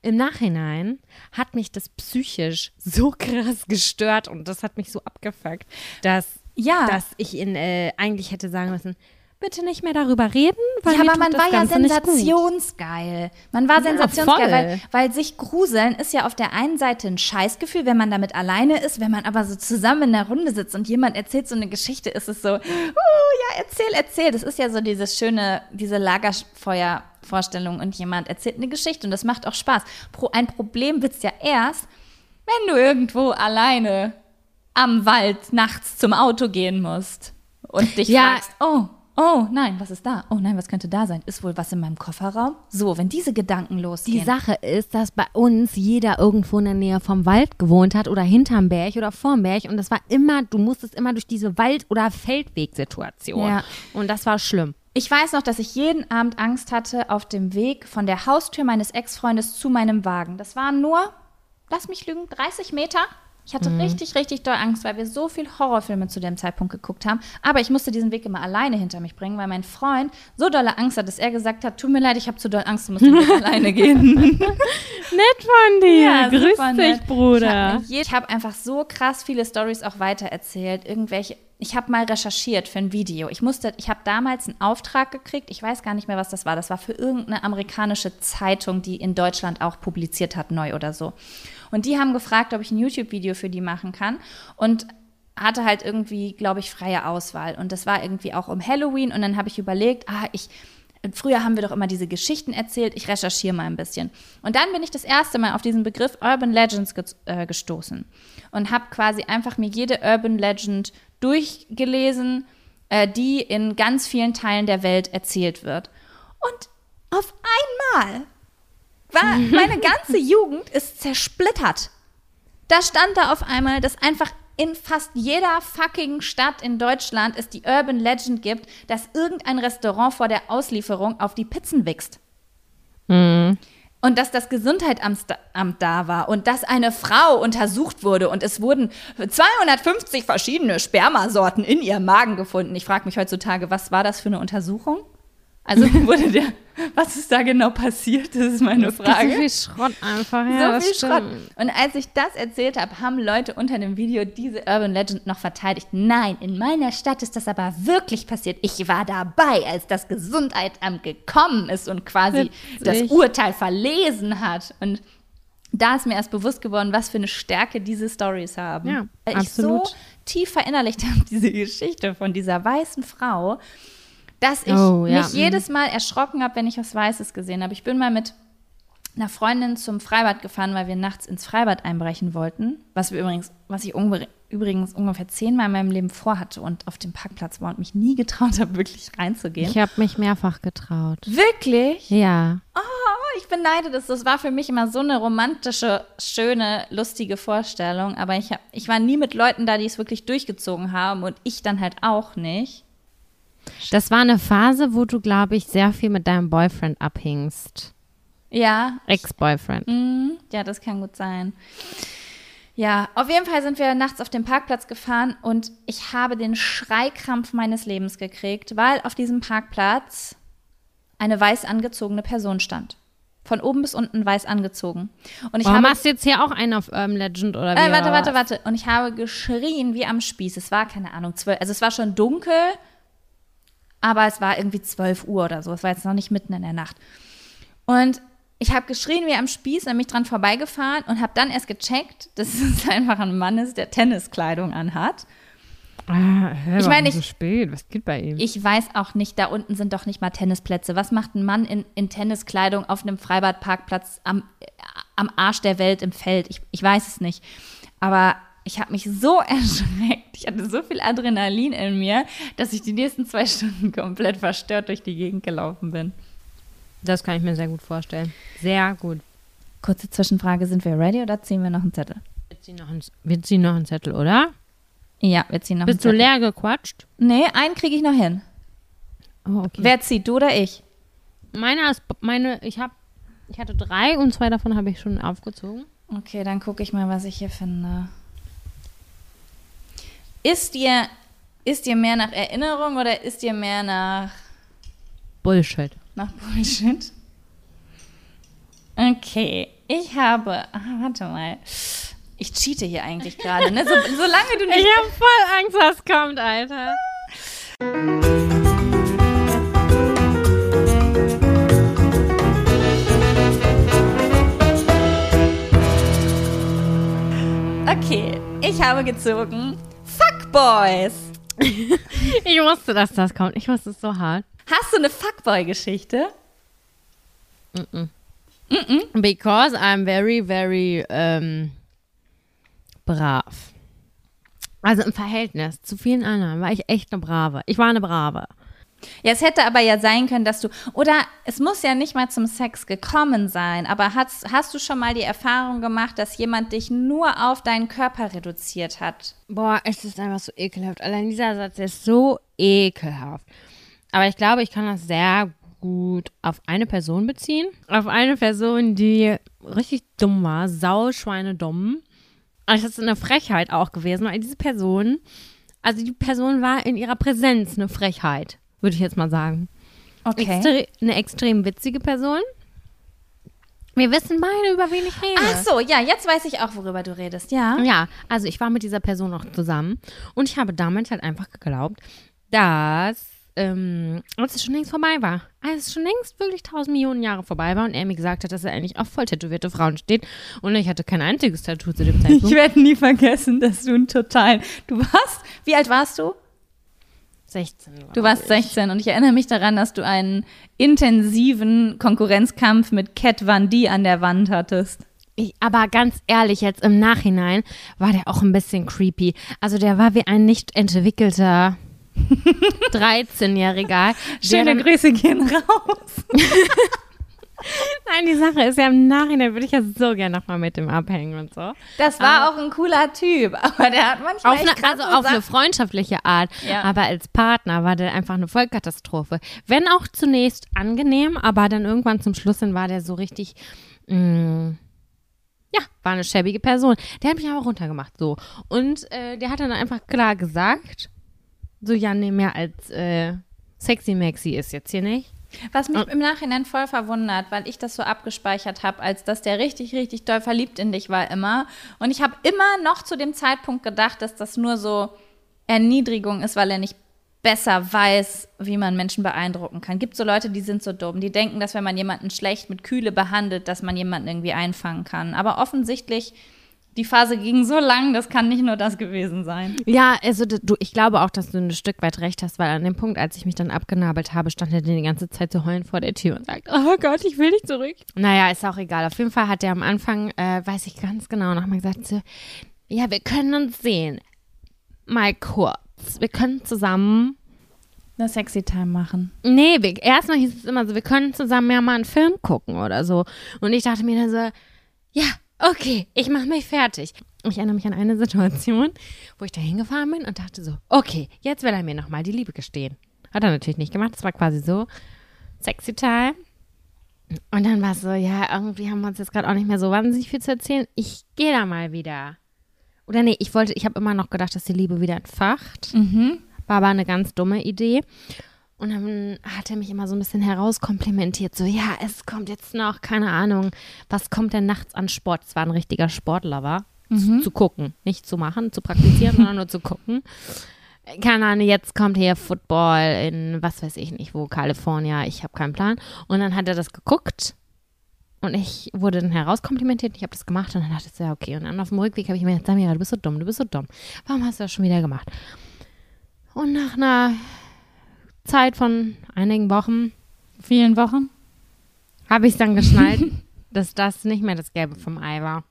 im Nachhinein hat mich das psychisch so [LAUGHS] krass gestört und das hat mich so abgefuckt, dass, Ja. dass ich ihn äh, eigentlich hätte sagen müssen, bitte nicht mehr darüber reden, weil ja, aber man war ja Ganze sensationsgeil. Man war Ja, sensationsgeil, voll. weil, weil sich gruseln ist ja auf der einen Seite ein Scheißgefühl, wenn man damit alleine ist, wenn man aber so zusammen in der Runde sitzt und jemand erzählt so eine Geschichte, ist es so, uh, ja, erzähl, erzähl. Das ist ja so dieses schöne, diese Lagerfeuervorstellung und jemand erzählt eine Geschichte und das macht auch Spaß. Pro, ein Problem wird's ja erst, wenn du irgendwo alleine am Wald nachts zum Auto gehen musst und dich Ja. fragst, oh, oh nein, was ist da? Oh nein, was könnte da sein? Ist wohl was in meinem Kofferraum? So, wenn diese Gedanken losgehen. Die Sache ist, dass bei uns jeder irgendwo in der Nähe vom Wald gewohnt hat oder hinterm Berg oder vorm Berg und das war immer, du musstest immer durch diese Wald- oder Feldwegsituation. Ja. Und das war schlimm. Ich weiß noch, dass ich jeden Abend Angst hatte auf dem Weg von der Haustür meines Ex-Freundes zu meinem Wagen. Das waren nur, lass mich lügen, 30 Meter. Ich hatte richtig, richtig doll Angst, weil wir so viel Horrorfilme zu dem Zeitpunkt geguckt haben. Aber ich musste diesen Weg immer alleine hinter mich bringen, weil mein Freund so dolle Angst hat, dass er gesagt hat, tut mir leid, ich habe zu doll Angst, du musst den Weg [LAUGHS] alleine gehen. [LAUGHS] Nett von dir. Grüß super dich, nett. Bruder. Ich habe hab einfach so krass viele Stories auch weitererzählt. Irgendwelche. Ich habe mal recherchiert für ein Video. Ich musste, ich habe damals einen Auftrag gekriegt. Ich weiß gar nicht mehr, was das war. Das war für irgendeine amerikanische Zeitung, die in Deutschland auch publiziert hat, neu oder so. Und die haben gefragt, ob ich ein YouTube-Video für die machen kann. Und hatte halt irgendwie, glaube ich, freie Auswahl. Und das war irgendwie auch um Halloween. Und dann habe ich überlegt, ah, ich, früher haben wir doch immer diese Geschichten erzählt, ich recherchiere mal ein bisschen. Und dann bin ich das erste Mal auf diesen Begriff Urban Legends ge äh, gestoßen. Und habe quasi einfach mir jede Urban Legend durchgelesen, äh, die in ganz vielen Teilen der Welt erzählt wird. Und auf einmal war [LAUGHS] meine ganze Jugend ist zersplittert. Da stand da auf einmal, dass einfach in fast jeder fucking Stadt in Deutschland es die Urban Legend gibt, dass irgendein Restaurant vor der Auslieferung auf die Pizzen wächst. Und dass das Gesundheitsamt Amt da war und dass eine Frau untersucht wurde und es wurden 250 verschiedene Spermasorten in ihrem Magen gefunden. Ich frage mich heutzutage, was war das für eine Untersuchung? Also [LAUGHS] wurde der, was ist da genau passiert? Das ist meine Frage so viel Schrott einfach. Ja, so das viel. Schrott. Und als ich das erzählt habe, haben Leute unter dem Video diese Urban Legend noch verteidigt. Nein, in meiner Stadt ist das aber wirklich passiert. Ich war dabei, als das Gesundheitsamt gekommen ist und quasi das Witzig. Urteil verlesen hat. Und da ist mir erst bewusst geworden, was für eine Stärke diese Stories haben. Ja, Weil ich absolut. so tief verinnerlicht [LAUGHS] habe, diese Geschichte von dieser weißen Frau, dass ich Oh, ja, mich mhm. jedes Mal erschrocken habe, wenn ich was Weißes gesehen habe. Ich bin mal mit einer Freundin zum Freibad gefahren, weil wir nachts ins Freibad einbrechen wollten, was wir übrigens, was ich übrigens ungefähr zehnmal in meinem Leben vorhatte und auf dem Parkplatz war und mich nie getraut habe, [LAUGHS] wirklich reinzugehen. Ich habe mich mehrfach getraut. wirklich? Ja. Oh, ich beneide das. Das war für mich immer so eine romantische, schöne, lustige Vorstellung. Aber ich, hab, ich war nie mit Leuten da, die es wirklich durchgezogen haben und ich dann halt auch nicht. Das war eine Phase, wo du, glaube ich, sehr viel mit deinem Boyfriend abhingst. Ja, Ex-Boyfriend. Mhm, ja, das kann gut sein. Ja, auf jeden Fall sind wir nachts auf dem Parkplatz gefahren und ich habe den Schreikrampf meines Lebens gekriegt, weil auf diesem Parkplatz eine weiß angezogene Person stand. Von oben bis unten weiß angezogen. Und ich Warum habe machst du jetzt hier auch einen auf Urban Legend oder wie? äh, warte, warte, warte. Und ich habe geschrien wie am Spieß. Es war, keine Ahnung, zwölf. Also es war schon dunkel, aber es war irgendwie 12 Uhr oder so. Es war jetzt noch nicht mitten in der Nacht. Und ich habe geschrien wie am Spieß und mich dran vorbeigefahren und habe dann erst gecheckt, dass [LAUGHS] es einfach ein Mann ist, der Tenniskleidung anhat. Ah, hä, Ich meine, ich- so spät. Was geht bei ihm? Ich weiß auch nicht, da unten sind doch nicht mal Tennisplätze. Was macht ein Mann in, in Tenniskleidung auf einem Freibadparkplatz am, am Arsch der Welt im Feld? Ich, ich weiß es nicht. Aber ich habe mich so [LAUGHS] erschreckt. Ich hatte so viel Adrenalin in mir, dass ich die nächsten zwei Stunden komplett verstört durch die Gegend gelaufen bin. das kann ich mir sehr gut vorstellen. Sehr gut. Kurze Zwischenfrage: Sind wir ready oder ziehen wir noch einen Zettel? Wir ziehen noch einen, wir ziehen noch einen Zettel, oder? Ja, wir ziehen noch Bist du einen Zettel. leer gequatscht? Nee, einen kriege ich noch hin. Oh, okay. Wer zieht, du oder ich? Meiner ist, meine, ich habe Ich hatte drei und zwei davon habe ich schon aufgezogen. Okay, dann gucke ich mal, was ich hier finde. Ist dir, ist dir mehr nach Erinnerung oder ist dir mehr nach, Bullshit. nach Bullshit? Okay, ich habe. Ah, warte mal. Ich cheate hier eigentlich gerade, ne? So, [LAUGHS] solange du nicht. Ich habe voll Angst, was kommt, Alter. Okay, ich habe gezogen. Fuckboys. [LAUGHS] Ich wusste, dass das kommt. Ich wusste es so hart. Hast du eine Fuckboy-Geschichte? Because I'm very, very ähm, brav. Also im Verhältnis zu vielen anderen war ich echt eine Brave. Ich war eine Brave. Ja, es hätte aber ja sein können, dass du, oder es muss ja nicht mal zum Sex gekommen sein, aber hast, hast du schon mal die Erfahrung gemacht, dass jemand dich nur auf deinen Körper reduziert hat? Boah, es ist einfach so ekelhaft. Allein dieser Satz ist so ekelhaft. Aber ich glaube, ich kann das sehr gut auf eine Person beziehen. Auf eine Person, die richtig dumm war, sauschweine dumm. Also das ist eine Frechheit auch gewesen, weil diese Person, also die Person war in ihrer Präsenz eine Frechheit, würde ich jetzt mal sagen. Extre eine extrem witzige Person. Wir wissen beide, über wen ich rede. Ach so, ja, jetzt weiß ich auch, worüber du redest, ja. Ja, also ich war mit dieser Person noch zusammen und ich habe damals halt einfach geglaubt, dass ähm, als es schon längst vorbei war. Als es schon längst wirklich tausend Millionen Jahre vorbei war und er mir gesagt hat, dass er eigentlich auf voll tätowierte Frauen steht und ich hatte kein einziges Tattoo zu dem [LAUGHS] Ich Zeitpunkt. werde nie vergessen, dass du einen totalen. Du warst. Wie alt warst du? 16. Du warst 16 und ich erinnere mich daran, dass du einen intensiven Konkurrenzkampf mit Cat Van D an der Wand hattest. Ich, aber ganz ehrlich, jetzt im Nachhinein war der auch ein bisschen creepy. Also der war wie ein nicht entwickelter [LAUGHS] 13-Jähriger. der Schöne Grüße gehen raus. [LAUGHS] Nein, die Sache ist ja im Nachhinein würde ich ja so gerne nochmal mit dem abhängen und so. Das war auch ein cooler Typ, aber der hat manchmal Auf eine, also auf eine Sachen. freundschaftliche Art. Ja. Aber als Partner war der einfach eine Vollkatastrophe. Wenn auch zunächst angenehm, aber dann irgendwann zum Schluss hin war der so richtig, mh, ja, war eine schäbige Person. Der hat mich aber runtergemacht, so. Und äh, der hat dann einfach klar gesagt, so, ja, nee, mehr als äh, Sexy Maxi ist jetzt hier nicht. Was mich im Nachhinein voll verwundert, weil ich das so abgespeichert habe, als dass der richtig, richtig doll verliebt in dich war immer. Und ich habe immer noch zu dem Zeitpunkt gedacht, dass das nur so Erniedrigung ist, weil er nicht besser weiß, wie man Menschen beeindrucken kann. Gibt so Leute, die sind so dumm, die denken, dass wenn man jemanden schlecht mit Kühle behandelt, dass man jemanden irgendwie einfangen kann. Aber offensichtlich, die Phase ging so lang, das kann nicht nur das gewesen sein. Ja, also du, ich glaube auch, dass du ein Stück weit recht hast, weil an dem Punkt, als ich mich dann abgenabelt habe, stand er die ganze Zeit so heulend vor der Tür und sagt, oh Gott, ich will nicht zurück. Naja, ist auch egal. Auf jeden Fall hat er am Anfang, äh, weiß ich ganz genau, nochmal gesagt, so, ja, wir können uns sehen. Mal kurz. Wir können zusammen Eine sexy Time machen. Nee, wir, erstmal hieß es immer so, wir können zusammen ja mal einen Film gucken oder so. Und ich dachte mir dann so, ja, okay, ich mache mich fertig. Ich erinnere mich an eine Situation, wo ich da hingefahren bin und dachte so, okay, jetzt will er mir nochmal die Liebe gestehen. Hat er natürlich nicht gemacht, das war quasi so sexy time. Und dann war es so, ja, irgendwie haben wir uns jetzt gerade auch nicht mehr so wahnsinnig viel zu erzählen. Ich gehe da mal wieder. Oder nee, ich wollte, ich habe immer noch gedacht, dass die Liebe wieder entfacht. War aber eine ganz dumme Idee. Und dann hat er mich immer so ein bisschen herauskomplimentiert. So, ja, es kommt jetzt noch, keine Ahnung, was kommt denn nachts an Sport? Es war ein richtiger Sportlover. Zu, zu gucken. Nicht zu machen, zu praktizieren, [LAUGHS] sondern nur zu gucken. Keine Ahnung, jetzt kommt hier Football in, was weiß ich nicht wo, California. Ich habe keinen Plan. Und dann hat er das geguckt. Und ich wurde dann herauskomplimentiert. Ich habe das gemacht und dann dachte ich so, ja, okay. Und dann auf dem Rückweg habe ich mir gedacht, Samira, du bist so dumm, du bist so dumm. Warum hast du das schon wieder gemacht? Und nach einer Zeit von einigen Wochen Vielen Wochen. habe ich dann geschnallt, [LAUGHS] dass das nicht mehr das Gelbe vom Ei war.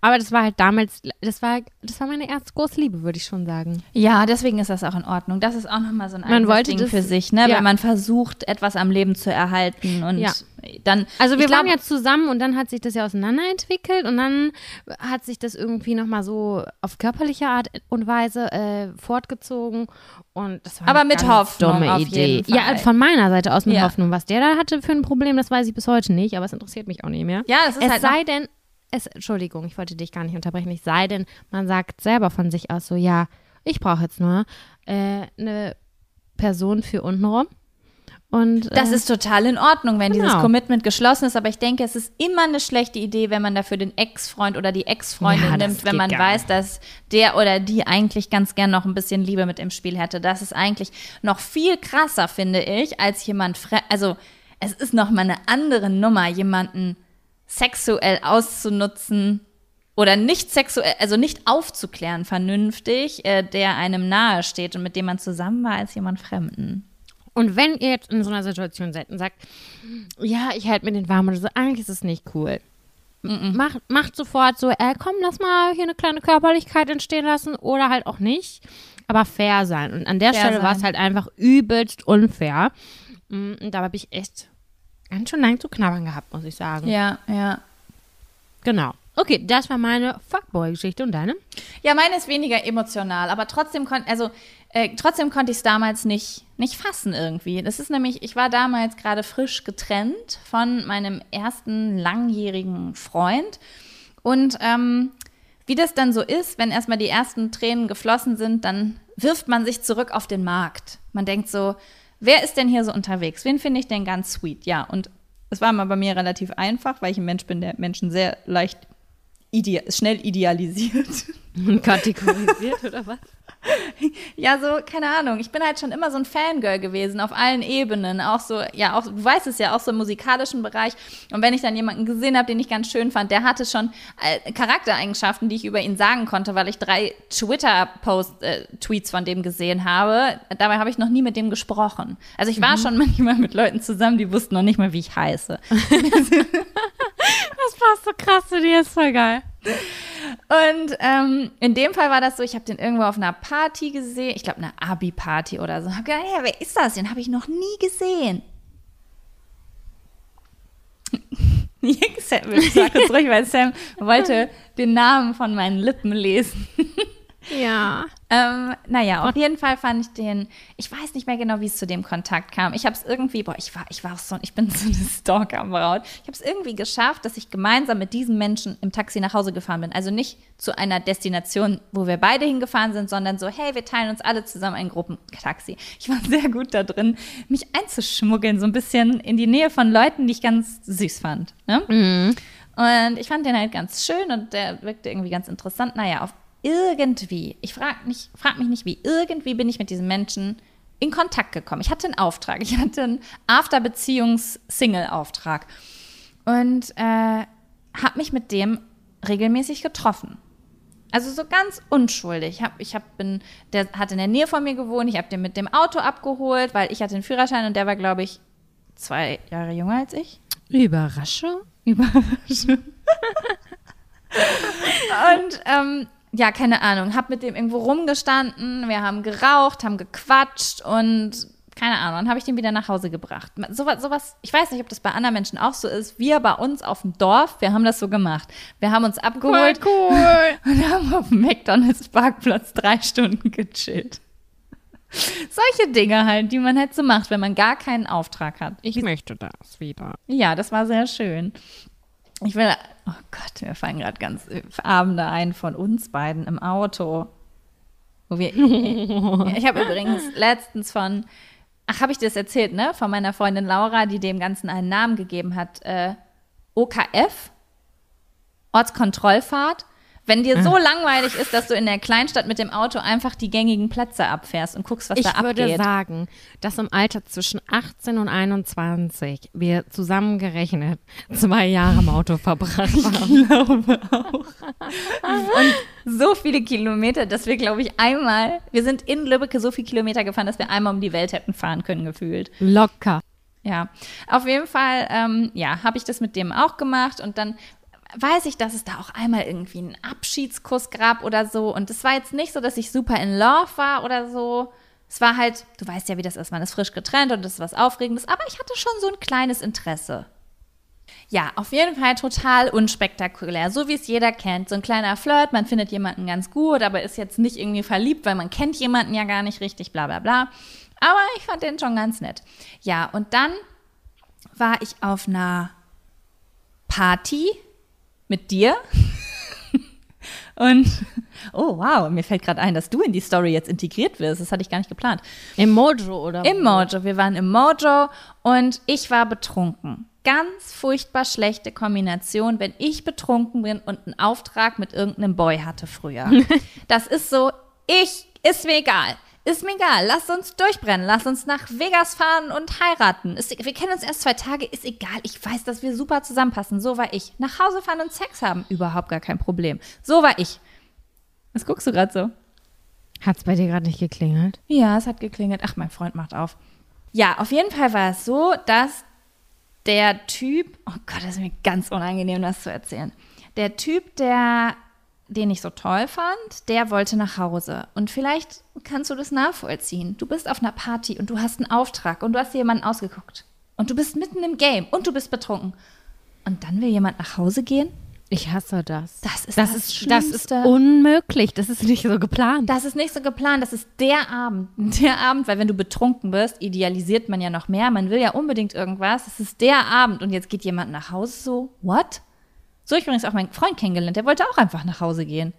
Aber das war halt damals, das war, das war meine erste große Liebe, würde ich schon sagen. Ja, deswegen ist das auch in Ordnung. Das ist auch nochmal so ein Man wollte Ding das- für sich, ne? ja. Weil man versucht, etwas am Leben zu erhalten und Ja. dann. Also wir ich waren glaub, ja zusammen und dann hat sich das ja auseinanderentwickelt und dann hat sich das irgendwie nochmal so auf körperliche Art und Weise äh, fortgezogen und das war Aber eine mit Hoffnung dumme auf Idee. jeden Fall. Ja, von meiner Seite aus mit Ja. Hoffnung. Was der da hatte für ein Problem, das weiß ich bis heute nicht, aber es interessiert mich auch nicht mehr. Ja, es ist es halt sei denn, es, Entschuldigung, ich wollte dich gar nicht unterbrechen, es sei denn, man sagt selber von sich aus so, ja, ich brauche jetzt nur äh, eine Person für untenrum. Und, Das äh, ist total in Ordnung, wenn dieses Genau. Commitment geschlossen ist, aber ich denke, es ist immer eine schlechte Idee, wenn man dafür den Ex-Freund oder die Ex-Freundin Ja, das nimmt, wenn man weiß, dass der oder die eigentlich ganz gern noch ein bisschen Liebe mit im Spiel hätte. Das ist eigentlich noch viel krasser, finde ich, als jemand fre also es ist noch mal eine andere Nummer, jemanden sexuell auszunutzen oder nicht sexuell, also nicht aufzuklären vernünftig, äh, der einem nahe steht und mit dem man zusammen war als jemand Fremden. Und wenn ihr jetzt in so einer Situation seid und sagt, ja, ich halte mir den warm oder so, eigentlich ist es nicht cool. Macht, macht sofort so, äh, komm, lass mal hier eine kleine Körperlichkeit entstehen lassen oder halt auch nicht. Aber fair sein. Und an der Fair Stelle war es halt einfach übelst unfair. Mm, Und da habe ich echt ganz schön lang zu knabbern gehabt, muss ich sagen. Ja, ja. Genau. Okay, das war meine Fuckboy-Geschichte und deine? Ja, meine ist weniger emotional, aber trotzdem konnte, also äh, trotzdem konnte ich es damals nicht, nicht fassen irgendwie. Das ist nämlich, ich war damals gerade frisch getrennt von meinem ersten langjährigen Freund und ähm, wie das dann so ist, wenn erstmal die ersten Tränen geflossen sind, dann wirft man sich zurück auf den Markt. Man denkt so, wer ist denn hier so unterwegs? Wen finde ich denn ganz sweet? Ja, und es war mal bei mir relativ einfach, weil ich ein Mensch bin, der Menschen sehr leicht ide schnell idealisiert. [LAUGHS] Kategorisiert oder was? [LAUGHS] Ja, so, keine Ahnung. Ich bin halt schon immer so ein Fangirl gewesen, auf allen Ebenen. Auch so, ja, auch, du weißt es ja, auch so im musikalischen Bereich. Und wenn ich dann jemanden gesehen habe, den ich ganz schön fand, der hatte schon äh, Charaktereigenschaften, die ich über ihn sagen konnte, weil ich drei Twitter-Post-Tweets von dem gesehen habe. Dabei habe ich noch nie mit dem gesprochen. Also ich war schon [LAUGHS] manchmal mit Leuten zusammen, die wussten noch nicht mal, wie ich heiße. Das passt so krass zu dir, ist voll geil. Und ähm, in dem Fall war das so, ich habe den irgendwo auf einer Party gesehen, ich glaube eine Abi-Party oder so. Hab gedacht, ja, wer ist das? Den habe ich noch nie gesehen. Sam, ich sag jetzt ruhig, weil Sam wollte den Namen von meinen Lippen lesen. Ja. Ähm, naja, auf jeden Fall fand ich den, ich weiß nicht mehr genau, wie es zu dem Kontakt kam. Ich habe es irgendwie, boah, ich war, ich war auch so, ich bin [LAUGHS] so eine Stalker-Braut. Ich habe es irgendwie geschafft, dass ich gemeinsam mit diesem Menschen im Taxi nach Hause gefahren bin. Also nicht zu einer Destination, wo wir beide hingefahren sind, sondern so, hey, wir teilen uns alle zusammen ein Gruppentaxi. Ich war sehr gut da drin, mich einzuschmuggeln, so ein bisschen in die Nähe von Leuten, die ich ganz süß fand. Ne? Und ich fand den halt ganz schön und der wirkte irgendwie ganz interessant. Naja, auf irgendwie, ich frage nicht, frag mich nicht wie, irgendwie bin ich mit diesem Menschen in Kontakt gekommen. Ich hatte einen Auftrag, ich hatte einen After-Beziehungs-Single-Auftrag und äh, habe mich mit dem regelmäßig getroffen. Also so ganz unschuldig. Ich hab, ich hab, bin, der hat in der Nähe von mir gewohnt, ich habe den mit dem Auto abgeholt, weil ich hatte den Führerschein und der war, glaube ich, zwei Jahre jünger als ich. Überraschung? Überraschung. [LAUGHS] und ähm, ja, keine Ahnung, hab mit dem irgendwo rumgestanden, wir haben geraucht, haben gequatscht und keine Ahnung, dann habe ich den wieder nach Hause gebracht. Sowas, sowas, ich weiß nicht, ob das bei anderen Menschen auch so ist. Wir bei uns auf dem Dorf, wir haben das so gemacht. Wir haben uns abgeholt cool. [LAUGHS] und haben auf dem McDonalds Parkplatz drei Stunden gechillt. Solche Dinge halt, die man halt so macht, wenn man gar keinen Auftrag hat. Ich möchte das wieder. Ja, das war sehr schön. Ich will, oh Gott, mir fallen gerade ganz Abende ein von uns beiden im Auto. Wo wir, [LAUGHS] ich habe übrigens letztens von, ach, habe ich das erzählt, ne? Von meiner Freundin Laura, die dem Ganzen einen Namen gegeben hat. Äh, OKF, Ortskontrollfahrt. Wenn dir so langweilig ist, dass du in der Kleinstadt mit dem Auto einfach die gängigen Plätze abfährst und guckst, was Ich da würde abgeht. sagen, dass im Alter zwischen 18 und 21 wir zusammengerechnet zwei Jahre im Auto verbracht haben. [LAUGHS] so viele Kilometer, dass wir, glaube ich, einmal, wir sind in Lübbecke so viele Kilometer gefahren, dass wir einmal um die Welt hätten fahren können, gefühlt. Locker. Ja, auf jeden Fall, ähm, ja, habe ich das mit dem auch gemacht und dann weiß ich, dass es da auch einmal irgendwie einen Abschiedskuss gab oder so und es war jetzt nicht so, dass ich super in Love war oder so. Es war halt, du weißt ja, wie das ist, man ist frisch getrennt und das ist was Aufregendes, aber ich hatte schon so ein kleines Interesse. Ja, auf jeden Fall total unspektakulär, so wie es jeder kennt. So ein kleiner Flirt, man findet jemanden ganz gut, aber ist jetzt nicht irgendwie verliebt, weil man kennt jemanden ja gar nicht richtig, bla bla bla. Aber ich fand den schon ganz nett. Ja, und dann war ich auf einer Party mit dir. [LAUGHS] Und, oh wow, mir fällt gerade ein, dass du in die Story jetzt integriert wirst. Das hatte ich gar nicht geplant. Im Mojo, oder? Im Mojo. Wir waren im Mojo und ich war betrunken. Ganz furchtbar schlechte Kombination, wenn ich betrunken bin und einen Auftrag mit irgendeinem Boy hatte früher. [LAUGHS] das ist so, ich, ist mir egal. Ist mir egal, lass uns durchbrennen, lass uns nach Vegas fahren und heiraten. Ist, wir kennen uns erst zwei Tage, ist egal. Ich weiß, dass wir super zusammenpassen. So war ich. Nach Hause fahren und Sex haben, überhaupt gar kein Problem. So war ich. Was guckst du gerade so? Hat's bei dir gerade nicht geklingelt? Ja, es hat geklingelt. Ach, mein Freund macht auf. Ja, auf jeden Fall war es so, dass der Typ, oh Gott, das ist mir ganz unangenehm, das zu erzählen. Der Typ, der den ich so toll fand, der wollte nach Hause. Und vielleicht kannst du das nachvollziehen. Du bist auf einer Party und du hast einen Auftrag und du hast dir jemanden ausgeguckt. Und du bist mitten im Game und du bist betrunken. Und dann will jemand nach Hause gehen? Ich hasse das. Das ist das, das ist, Schlimmste. das ist unmöglich. Das ist nicht so geplant. Das ist nicht so geplant. Das ist der Abend. [LAUGHS] Der Abend, weil wenn du betrunken bist, idealisiert man ja noch mehr. Man will ja unbedingt irgendwas. Es ist der Abend und jetzt geht jemand nach Hause so. What? So habe ich übrigens auch meinen Freund kennengelernt. Der wollte auch einfach nach Hause gehen.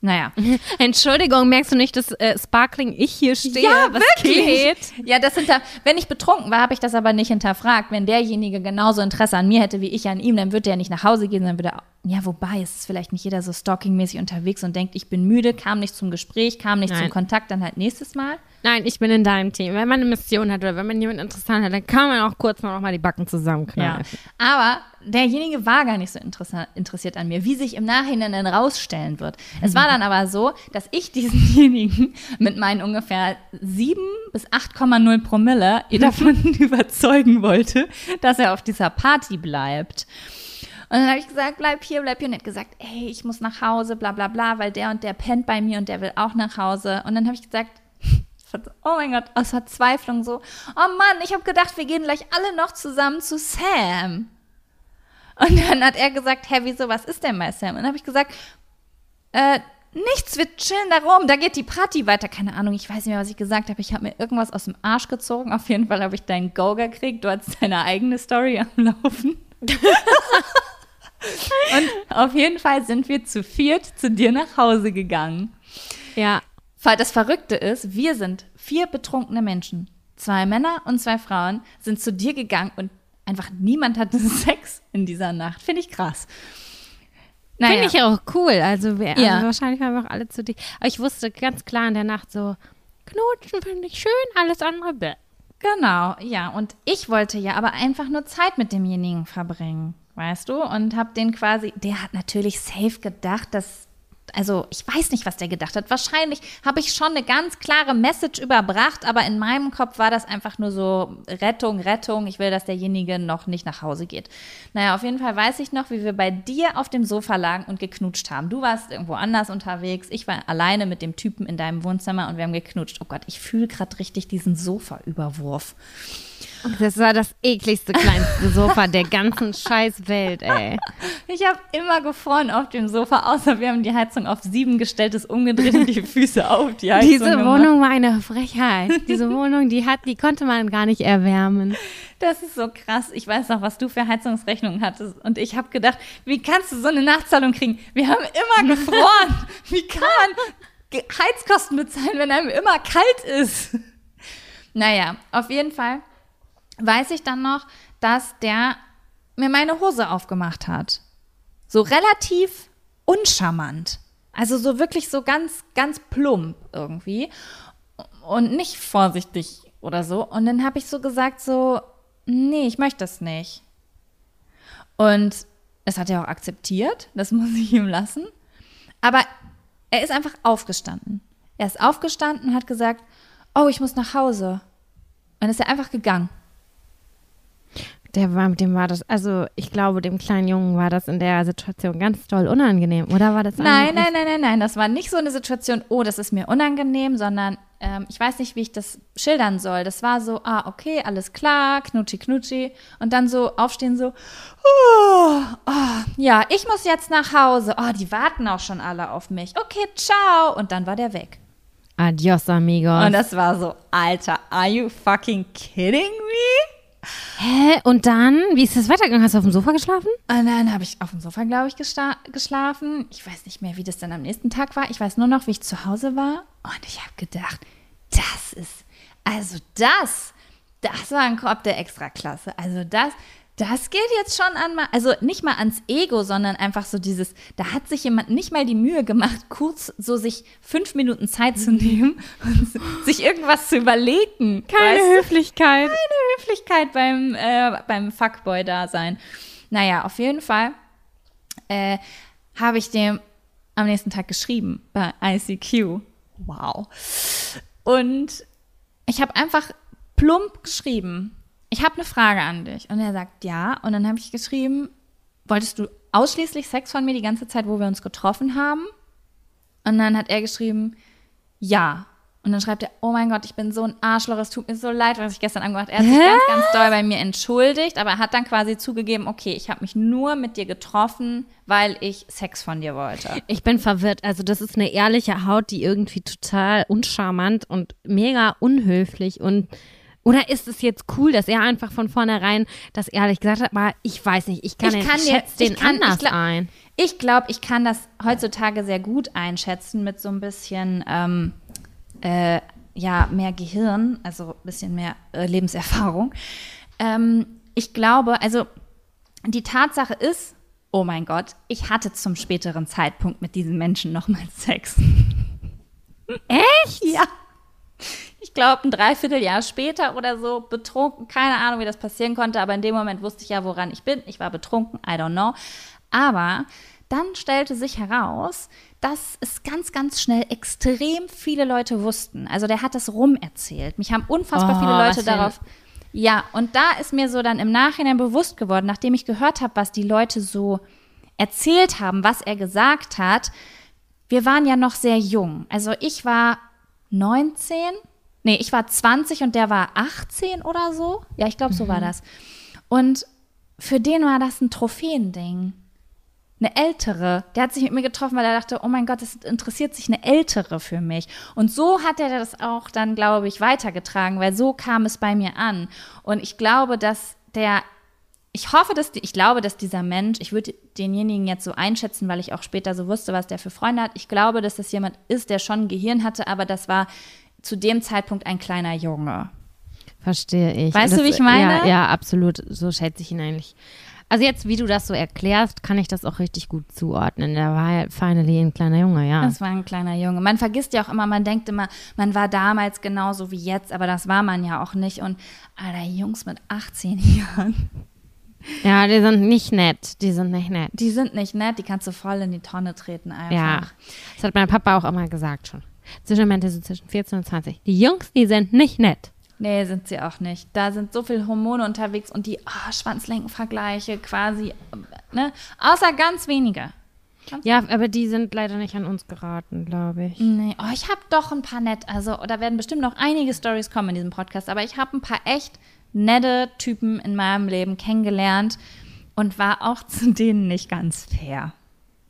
Naja. [LAUGHS] Entschuldigung, merkst du nicht, dass äh, Sparkling ich hier stehe? Ja, was wirklich. geht? Ja, das hinter, wenn ich betrunken war, habe ich das aber nicht hinterfragt. Wenn derjenige genauso Interesse an mir hätte wie ich an ihm, dann würde er nicht nach Hause gehen, sondern würde er, ja, wobei, es ist vielleicht nicht jeder so stalkingmäßig unterwegs und denkt, ich bin müde, kam nicht zum Gespräch, kam nicht Nein. zum Kontakt, dann halt nächstes Mal. Nein, ich bin in deinem Team. Wenn man eine Mission hat oder wenn man jemanden interessant hat, dann kann man auch kurz noch mal die Backen zusammenknallen. Aber derjenige war gar nicht so interessiert an mir, wie sich im Nachhinein dann rausstellen wird. Es war dann aber so, dass ich diesenjenigen [LAUGHS] mit meinen ungefähr 7 bis 8,0 Promille davon [LAUGHS] überzeugen wollte, dass er auf dieser Party bleibt. Und dann habe ich gesagt, bleib hier, bleib hier. Und er hat gesagt, ey, ich muss nach Hause, bla bla bla, weil der und der pennt bei mir und der will auch nach Hause. Und dann habe ich gesagt, [LAUGHS] oh mein Gott, aus Verzweiflung so, oh Mann, ich habe gedacht, wir gehen gleich alle noch zusammen zu Sam. Und dann hat er gesagt, hä, wieso, was ist denn bei Sam? Und dann habe ich gesagt, äh, nichts, wir chillen da rum, da geht die Party weiter. Keine Ahnung, ich weiß nicht mehr, was ich gesagt habe. Ich habe mir irgendwas aus dem Arsch gezogen. Auf jeden Fall habe ich deinen Go gekriegt. Du hattest deine eigene Story am Laufen. [LAUGHS] Und auf jeden Fall sind wir zu viert zu dir nach Hause gegangen. Ja. Weil das Verrückte ist, wir sind vier betrunkene Menschen. Zwei Männer und zwei Frauen sind zu dir gegangen und einfach niemand hatte [LAUGHS] Sex in dieser Nacht. Finde ich krass. Finde ich auch cool. Also, wir, Ja. also wahrscheinlich waren wir auch alle zu dick. Aber ich wusste ganz klar in der Nacht so, knutschen finde ich schön, alles andere bäh. Genau, ja. Und ich wollte ja aber einfach nur Zeit mit demjenigen verbringen, weißt du? Und hab den quasi, der hat natürlich safe gedacht, dass, also ich weiß nicht, was der gedacht hat. Wahrscheinlich habe ich schon eine ganz klare Message überbracht, aber in meinem Kopf war das einfach nur so Rettung, Rettung. Ich will, dass derjenige noch nicht nach Hause geht. Naja, auf jeden Fall weiß ich noch, wie wir bei dir auf dem Sofa lagen und geknutscht haben. Du warst irgendwo anders unterwegs. Ich war alleine mit dem Typen in deinem Wohnzimmer und wir haben geknutscht. Oh Gott, ich fühle gerade richtig diesen Sofa-Überwurf. Das war das ekligste, kleinste Sofa der ganzen [LAUGHS] scheiß Welt, ey. Ich habe immer gefroren auf dem Sofa, außer wir haben die Heizung auf sieben gestellt, ist umgedreht und die [LAUGHS] Füße auf die Heizung Diese gemacht. Wohnung war eine Frechheit. Diese Wohnung, die hat, die konnte man gar nicht erwärmen. Das ist so krass. Ich weiß noch, was du für Heizungsrechnungen hattest. Und ich habe gedacht, wie kannst du so eine Nachzahlung kriegen? Wir haben immer [LAUGHS] gefroren. wie kann man Heizkosten bezahlen, wenn einem immer kalt ist? Naja, auf jeden Fall weiß ich dann noch, dass der mir meine Hose aufgemacht hat. So relativ uncharmant. Also so wirklich so ganz, ganz plump irgendwie. Und nicht vorsichtig oder so. Und dann habe ich so gesagt, so, nee, ich möchte das nicht. Und es hat er auch akzeptiert, das [LAUGHS] muss ich ihm lassen. Aber er ist einfach aufgestanden. Er ist aufgestanden und hat gesagt, oh, ich muss nach Hause. Und ist er einfach gegangen. Der war, dem war das, also ich glaube, dem kleinen Jungen war das in der Situation ganz toll unangenehm, oder war das Nein, nein, nein, nein, nein. Das war nicht so eine Situation, oh, das ist mir unangenehm, sondern ähm, ich weiß nicht, wie ich das schildern soll. Das war so, ah, okay, alles klar, knutschi, knutschi. Und dann so aufstehen, so, oh, oh, ja, ich muss jetzt nach Hause. Oh, die warten auch schon alle auf mich. Okay, ciao. Und dann war der weg. Adios, amigos. Und das war so, Alter, are you fucking kidding me? Hä? Und dann, wie ist das weitergegangen? Hast du auf dem Sofa geschlafen? Und dann habe ich auf dem Sofa, glaube ich, geschlafen. Ich weiß nicht mehr, wie das dann am nächsten Tag war. Ich weiß nur noch, wie ich zu Hause war. Und ich habe gedacht, das ist, also das, das war ein Korb der Extraklasse. Also das, das geht jetzt schon an, mal, also nicht mal ans Ego, sondern einfach so dieses, da hat sich jemand nicht mal die Mühe gemacht, kurz so sich fünf Minuten Zeit zu nehmen [LAUGHS] und sich irgendwas zu überlegen. weißt du? Höflichkeit. keine Höflichkeit beim, äh, beim Fuckboy-Dasein. Naja, auf jeden Fall äh, habe ich dem am nächsten Tag geschrieben bei ICQ. Wow. Und ich habe einfach plump geschrieben, ich habe eine Frage an dich. Und er sagt ja. Und dann habe ich geschrieben, wolltest du ausschließlich Sex von mir die ganze Zeit, wo wir uns getroffen haben? Und dann hat er geschrieben, ja. Und dann schreibt er, oh mein Gott, ich bin so ein Arschloch, es tut mir so leid, was ich gestern angemacht habe. Er hat sich Hä? ganz, ganz doll bei mir entschuldigt, aber er hat dann quasi zugegeben, okay, ich habe mich nur mit dir getroffen, weil ich Sex von dir wollte. Ich bin verwirrt. Also, das ist eine ehrliche Haut, die irgendwie total uncharmant und mega unhöflich und. Oder ist es jetzt cool, dass er einfach von vornherein das ehrlich gesagt hat? Aber ich weiß nicht, ich kann, Ich den, kann schätze den ich kann- ich anders glaub- ein. Ich glaube, ich kann das heutzutage sehr gut einschätzen mit so ein bisschen ähm, äh, ja, mehr Gehirn, also ein bisschen mehr äh, Lebenserfahrung. Ähm, ich glaube, also die Tatsache ist, oh mein Gott, ich hatte zum späteren Zeitpunkt mit diesen Menschen nochmal [LAUGHS] Sex. Echt? Ja. Ich glaube, ein Dreivierteljahr später oder so, betrunken, keine Ahnung, wie das passieren konnte, aber in dem Moment wusste ich ja, woran ich bin. Ich war betrunken, I don't know. Aber dann stellte sich heraus, dass es ganz, ganz schnell extrem viele Leute wussten. Also der hat das rumerzählt. Mich haben unfassbar Oh, viele Leute darauf. Ja, und da ist mir so dann im Nachhinein bewusst geworden, nachdem ich gehört habe, was die Leute so erzählt haben, was er gesagt hat. Wir waren ja noch sehr jung. Also ich war 19, nee, ich war 20 und der war 18 oder so. Ja, ich glaube, so war das. Und für den war das ein Trophäending. Eine ältere. Der hat sich mit mir getroffen, weil er dachte, oh mein Gott, es interessiert sich eine ältere für mich. Und so hat er das auch dann, glaube ich, weitergetragen, weil so kam es bei mir an. Und ich glaube, dass der, ich hoffe, dass, die, ich glaube, dass dieser Mensch, ich würde denjenigen jetzt so einschätzen, weil ich auch später so wusste, was der für Freunde hat. Ich glaube, dass das jemand ist, der schon ein Gehirn hatte, aber das war zu dem Zeitpunkt ein kleiner Junge. Verstehe ich. Weißt Und du, wie ich meine? Ja, ja, absolut. So schätze ich ihn eigentlich. Also jetzt, wie du das so erklärst, kann ich das auch richtig gut zuordnen. Der war ja finally ein kleiner Junge, ja. Das war ein kleiner Junge. Man vergisst ja auch immer, man denkt immer, man war damals genauso wie jetzt, aber das war man ja auch nicht. Und Alter, Jungs mit 18 [LAUGHS] Jahren, Ja, die sind nicht nett. Die sind nicht nett. die sind nicht nett, die kannst du voll in die Tonne treten einfach. Ja. Das hat mein Papa auch immer gesagt schon. Zwischen, meinte so zwischen 14 und 20. Die Jungs, die sind nicht nett. Nee, sind sie auch nicht. Da sind so viele Hormone unterwegs und die oh, Schwanzlenkenvergleiche quasi, ne? Außer ganz wenige. Ja, aber die sind leider nicht an uns geraten, glaube ich. Nee, oh, ich habe doch ein paar nett, also da werden bestimmt noch einige Stories kommen in diesem Podcast, aber ich habe ein paar echt nette Typen in meinem Leben kennengelernt und war auch [LAUGHS] zu denen nicht ganz fair.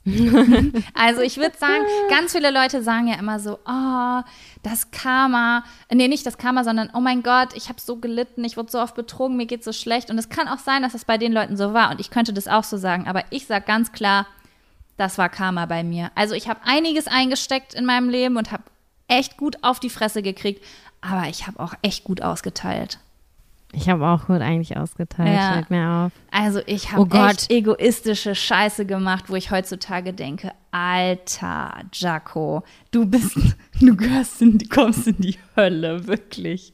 [LAUGHS] also ich würde sagen, ganz viele Leute sagen ja immer so, oh, das Karma, nee, nicht das Karma, sondern oh mein Gott, ich habe so gelitten, ich wurde so oft betrogen, mir geht so schlecht und es kann auch sein, dass das bei den Leuten so war und ich könnte das auch so sagen, aber ich sage ganz klar, das war Karma bei mir. Also ich habe einiges eingesteckt in meinem Leben und habe echt gut auf die Fresse gekriegt, aber ich habe auch echt gut ausgeteilt. Ich habe auch gut eigentlich ausgeteilt. Ja. Fällt mir auf. Also ich Oh habe Gott. echt egoistische Scheiße gemacht, wo ich heutzutage denke, Alter, Jaco, du bist, [LAUGHS] du gehörst in, kommst in die Hölle, wirklich.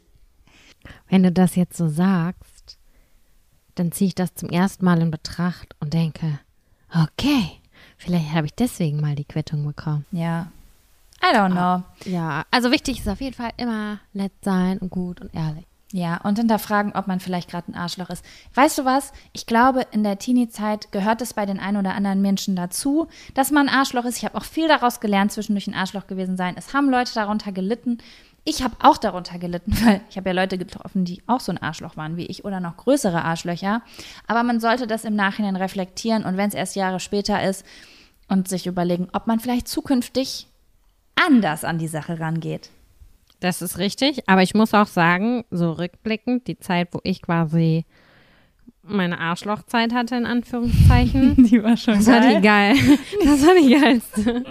Wenn du das jetzt so sagst, dann ziehe ich das zum ersten Mal in Betracht und denke, okay, vielleicht habe ich deswegen mal die Quittung bekommen. Ja. I don't know. Ja, also wichtig ist auf jeden Fall immer nett sein und gut und ehrlich. Ja, und hinterfragen, ob man vielleicht gerade ein Arschloch ist. Weißt du was? Ich glaube, in der Teenie-Zeit gehört es bei den ein oder anderen Menschen dazu, dass man ein Arschloch ist. Ich habe auch viel daraus gelernt, zwischendurch ein Arschloch gewesen sein. Es haben Leute darunter gelitten. Ich habe auch darunter gelitten, [LAUGHS] weil ich habe ja Leute getroffen, die auch so ein Arschloch waren wie ich oder noch größere Arschlöcher. Aber man sollte das im Nachhinein reflektieren und wenn es erst Jahre später ist und sich überlegen, ob man vielleicht zukünftig anders an die Sache rangeht. Das ist richtig, aber ich muss auch sagen, so rückblickend, die Zeit, wo ich quasi meine Arschlochzeit hatte, in Anführungszeichen. [LAUGHS] Die war schon das geil. war die geil. [LAUGHS] Das war die geilste.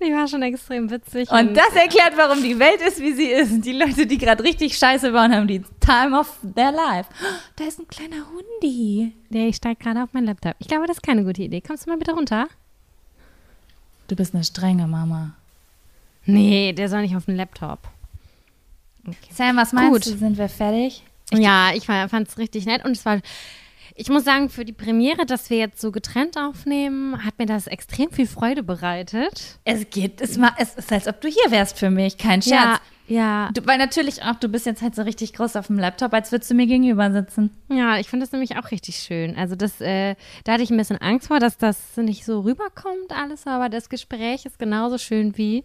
Die war schon extrem witzig. Und das erklärt, warum die Welt ist, wie sie ist. Die Leute, die gerade richtig scheiße bauen, haben die Time of their life. [GASPS] Da ist ein kleiner Hundi. Der ich steigt gerade auf meinen Laptop. Ich glaube, das ist keine gute Idee. Kommst du mal bitte runter? Du bist eine strenge Mama. Nee, der soll nicht auf den Laptop. Sam, was meinst Gut. du? Sind wir fertig? Ja, ich fand es richtig nett und es war, ich muss sagen, für die Premiere, dass wir jetzt so getrennt aufnehmen, hat mir das extrem viel Freude bereitet. Es geht, es, es ist, als ob du hier wärst für mich. Kein Scherz. Ja, ja, Du, weil natürlich auch, du bist jetzt halt so richtig groß auf dem Laptop, als würdest du mir gegenüber sitzen. ja, ich finde das nämlich auch richtig schön. Also das, äh, da hatte ich ein bisschen Angst vor, dass das nicht so rüberkommt alles, aber das Gespräch ist genauso schön wie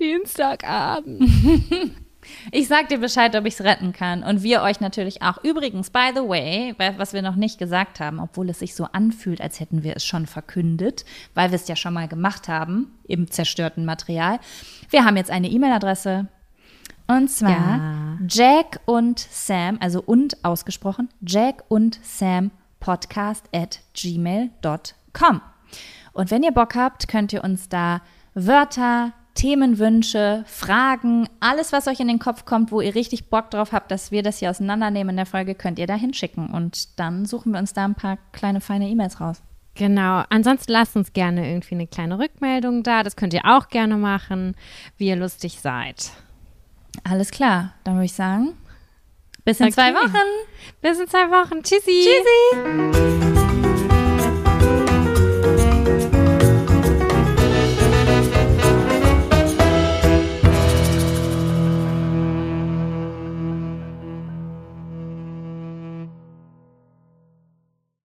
Dienstagabend. [LAUGHS] Ich sag dir Bescheid, ob ich es retten kann. Und wir euch natürlich auch. Übrigens, by the way, was wir noch nicht gesagt haben, obwohl es sich so anfühlt, als hätten wir es schon verkündet, weil wir es ja schon mal gemacht haben, im zerstörten Material. Wir haben jetzt eine E-Mail-Adresse. Und zwar Ja. Jack und Sam, also und ausgesprochen, Jack und Sam Podcast at gmail.com. Und wenn ihr Bock habt, könnt ihr uns da Wörter, Themenwünsche, Fragen, alles, was euch in den Kopf kommt, wo ihr richtig Bock drauf habt, dass wir das hier auseinandernehmen in der Folge, könnt ihr da hinschicken. Und dann suchen wir uns da ein paar kleine, feine E-Mails raus. Genau. Ansonsten lasst uns gerne irgendwie eine kleine Rückmeldung da. Das könnt ihr auch gerne machen, wie ihr lustig seid. Alles klar, dann würde ich sagen, bis in zwei Okay. Wochen. Bis in zwei Wochen. Tschüssi. Tschüssi.